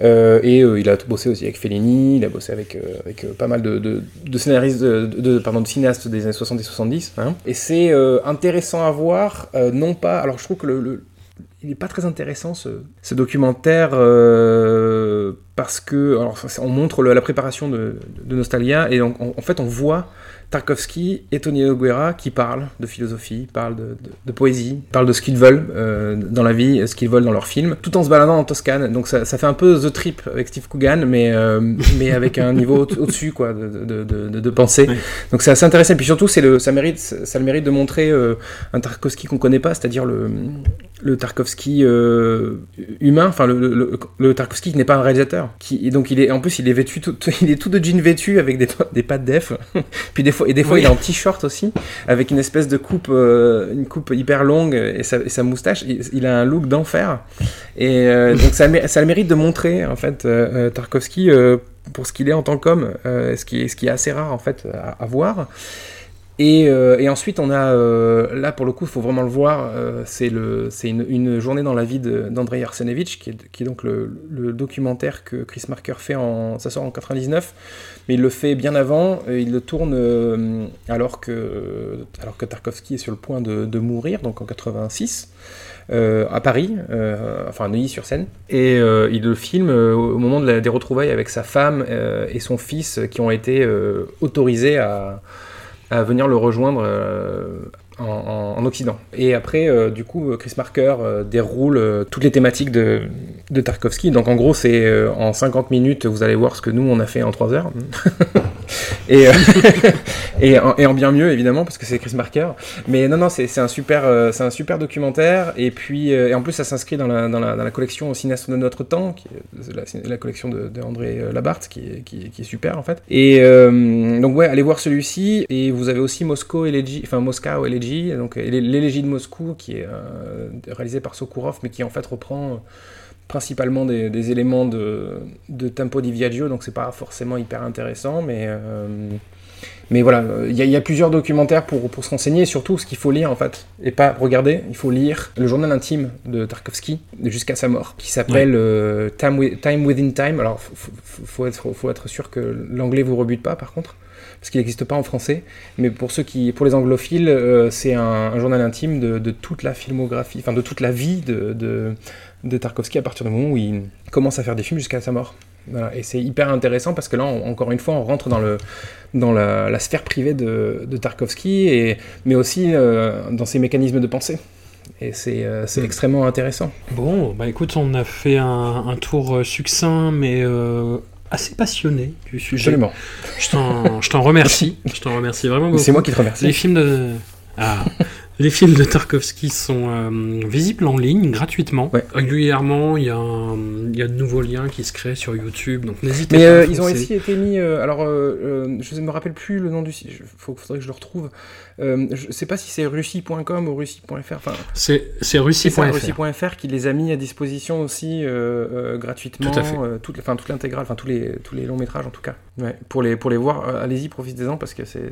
Euh, et euh, il a bossé aussi avec Fellini, il a bossé avec, euh, avec pas mal de, de, scénaristes, de, pardon, de cinéastes des années 70-70. hein. Et c'est intéressant à voir, non pas. Alors je trouve que le. il n'est pas très intéressant ce, ce documentaire parce que alors, on montre la préparation de, de Nostalgia et en, en fait on voit Tarkovsky et Tony Guerra qui parlent de philosophie, parlent de, de- de poésie, parlent de ce qu'ils veulent euh, dans la vie, ce qu'ils veulent dans leur film, tout en se baladant en Toscane. Donc ça, ça fait un peu The Trip avec Steve Coogan, mais, euh, mais avec un niveau au- au-dessus quoi, de, de, de, de- de pensée.
Oui.
Donc c'est assez intéressant. Et puis surtout, c'est le, ça, mérite, ça a le mérite de montrer euh, un Tarkovsky qu'on connaît pas, c'est-à-dire le, le Tarkovsky euh, humain, enfin le, le, Tarkovsky qui n'est pas un réalisateur. Qui, et donc il est, en plus, il est vêtu, tout, (laughs) il est tout de jean vêtu avec des, des pattes def. (laughs) Puis des fois, et des fois,
Oui.
il est en t-shirt aussi, avec une espèce de coupe, euh, une coupe hyper longue et sa, et sa moustache. Il, il a un look d'enfer. Et euh, (laughs) donc ça, a le mé- ça a le mérite de montrer en fait Tarkovsky pour ce qu'il est en tant qu'homme, ce, qui est, ce qui est assez rare en fait à, à voir. Et, euh, et ensuite, on a euh, là pour le coup, il faut vraiment le voir. euh, c'est une, journée dans la vie d'Andrei Arsenovitch, qui est, donc le, documentaire que Chris Marker fait en, ça sort en 99, mais il le fait bien avant. il le tourne alors que, alors que Tarkovsky est sur le point de, mourir, donc en 86. euh, à Paris, enfin à Neuilly-sur-Seine, et il le filme au moment des retrouvailles avec sa femme et son fils qui ont été autorisés à, à venir le rejoindre euh, en, en- en Occident. Et après, euh, du coup, Chris Marker euh, déroule euh, toutes les thématiques de, de Tarkovsky. Donc en gros, c'est euh, en 50 minutes, vous allez voir ce que nous, on a fait en 3 heures. Et, euh, (laughs) et, en, bien mieux évidemment parce que c'est Chris Marker. Mais non non c'est un super euh, un super documentaire et puis euh, et en plus ça s'inscrit dans la, dans, la, collection cinéaste de notre temps qui la, collection de, de André Labarthe qui est, qui, est super en fait. Et donc ouais allez voir celui-ci et vous avez aussi Moscow Elegy enfin Moscow Elegy donc l'élégie de Moscou qui est réalisé par Sokurov mais qui en fait reprend principalement des, des, éléments de, de tempo di viaggio, donc c'est pas forcément hyper intéressant, mais, euh, mais voilà, il y, y, a plusieurs documentaires pour, pour se renseigner, et surtout ce qu'il faut lire en fait, et pas regarder, il faut lire le journal intime de Tarkovsky jusqu'à sa mort, qui s'appelle ouais. euh, time, time, Within Time. Alors, faut, faut, être, faut être sûr que l'anglais vous rebute pas par contre parce qu'il n'existe pas en français. Mais pour ceux qui, pour les anglophiles, euh, c'est un, un, journal intime de, de, toute la filmographie, enfin de toute la vie de, de, de, Tarkovsky à partir du moment où il commence à faire des films jusqu'à sa mort. Voilà. Et c'est hyper intéressant parce que là, on, encore une fois, on rentre dans, le, dans la, la sphère privée de, de Tarkovsky, et, mais aussi euh, dans ses mécanismes de pensée. Et c'est euh, mmh. extrêmement intéressant.
Bon, bah écoute, on a fait un, un tour succinct, mais euh, assez passionné du sujet.
Absolument.
Je t'en remercie. Je t'en remercie vraiment beaucoup.
C'est moi qui te remercie.
Les films de. Ah. Les films de Tarkovsky sont euh, visibles en ligne gratuitement.
Ouais.
Régulièrement, il y, a y de nouveaux liens qui se créent sur YouTube, donc n'hésitez
Mais euh, ils ont aussi été mis. Euh, alors, je ne me rappelle plus le nom du site. Il faudrait que je le retrouve. je ne sais pas si c'est russie.com ou russie.fr. Enfin,
c'est russie.fr.
russie.fr qui les a mis à disposition aussi gratuitement.
Tout à fait.
toute, enfin, toute l'intégrale, enfin tous les, tous les longs métrages en tout cas. Ouais. Pour, les, pour les voir, allez-y, profitez-en parce que c'est.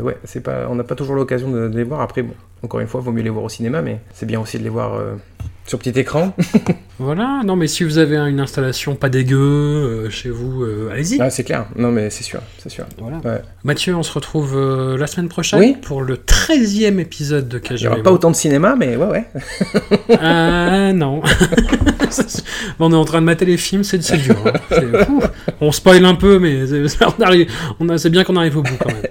Ouais, pas, on n'a pas toujours l'occasion de, de les voir. Après, bon. Encore une fois, vaut mieux les voir au cinéma, mais c'est bien aussi de les voir euh, sur petit écran. (laughs)
voilà, non, mais si vous avez une installation pas dégueu euh, chez vous, euh, allez-y.
Ah, c'est clair, non, mais c'est sûr, c'est sûr.
Voilà.
Ouais.
Mathieu, on se retrouve la semaine prochaine
oui
pour le 13e épisode de KGB.
Il n'y aura pas autant de cinéma, mais ouais, ouais.
Ah, (laughs) non. (laughs) on est en train de mater les films, c'est dur. Hein. On spoil un peu, mais on arrive, on a, c'est bien qu'on arrive au bout quand même.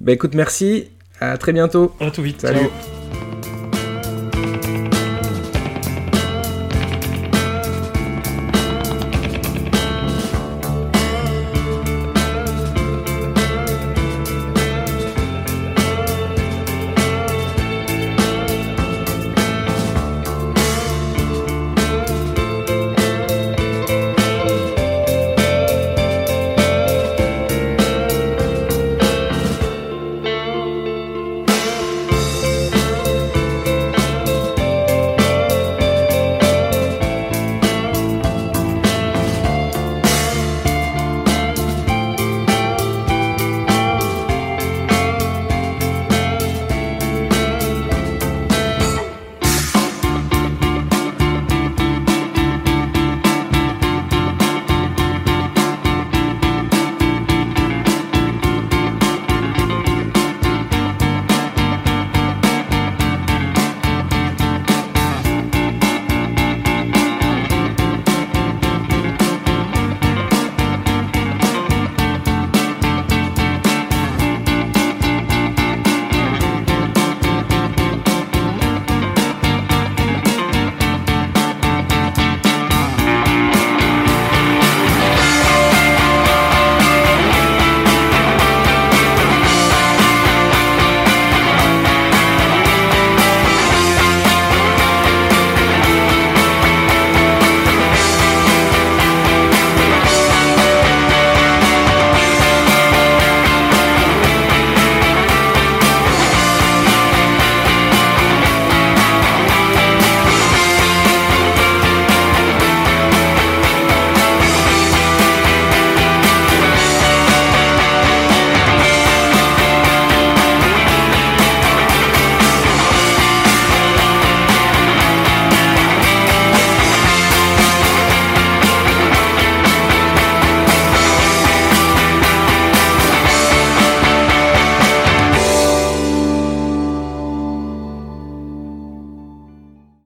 bah écoute, merci. À très bientôt.
À tout vite.
Salut.
Ciao.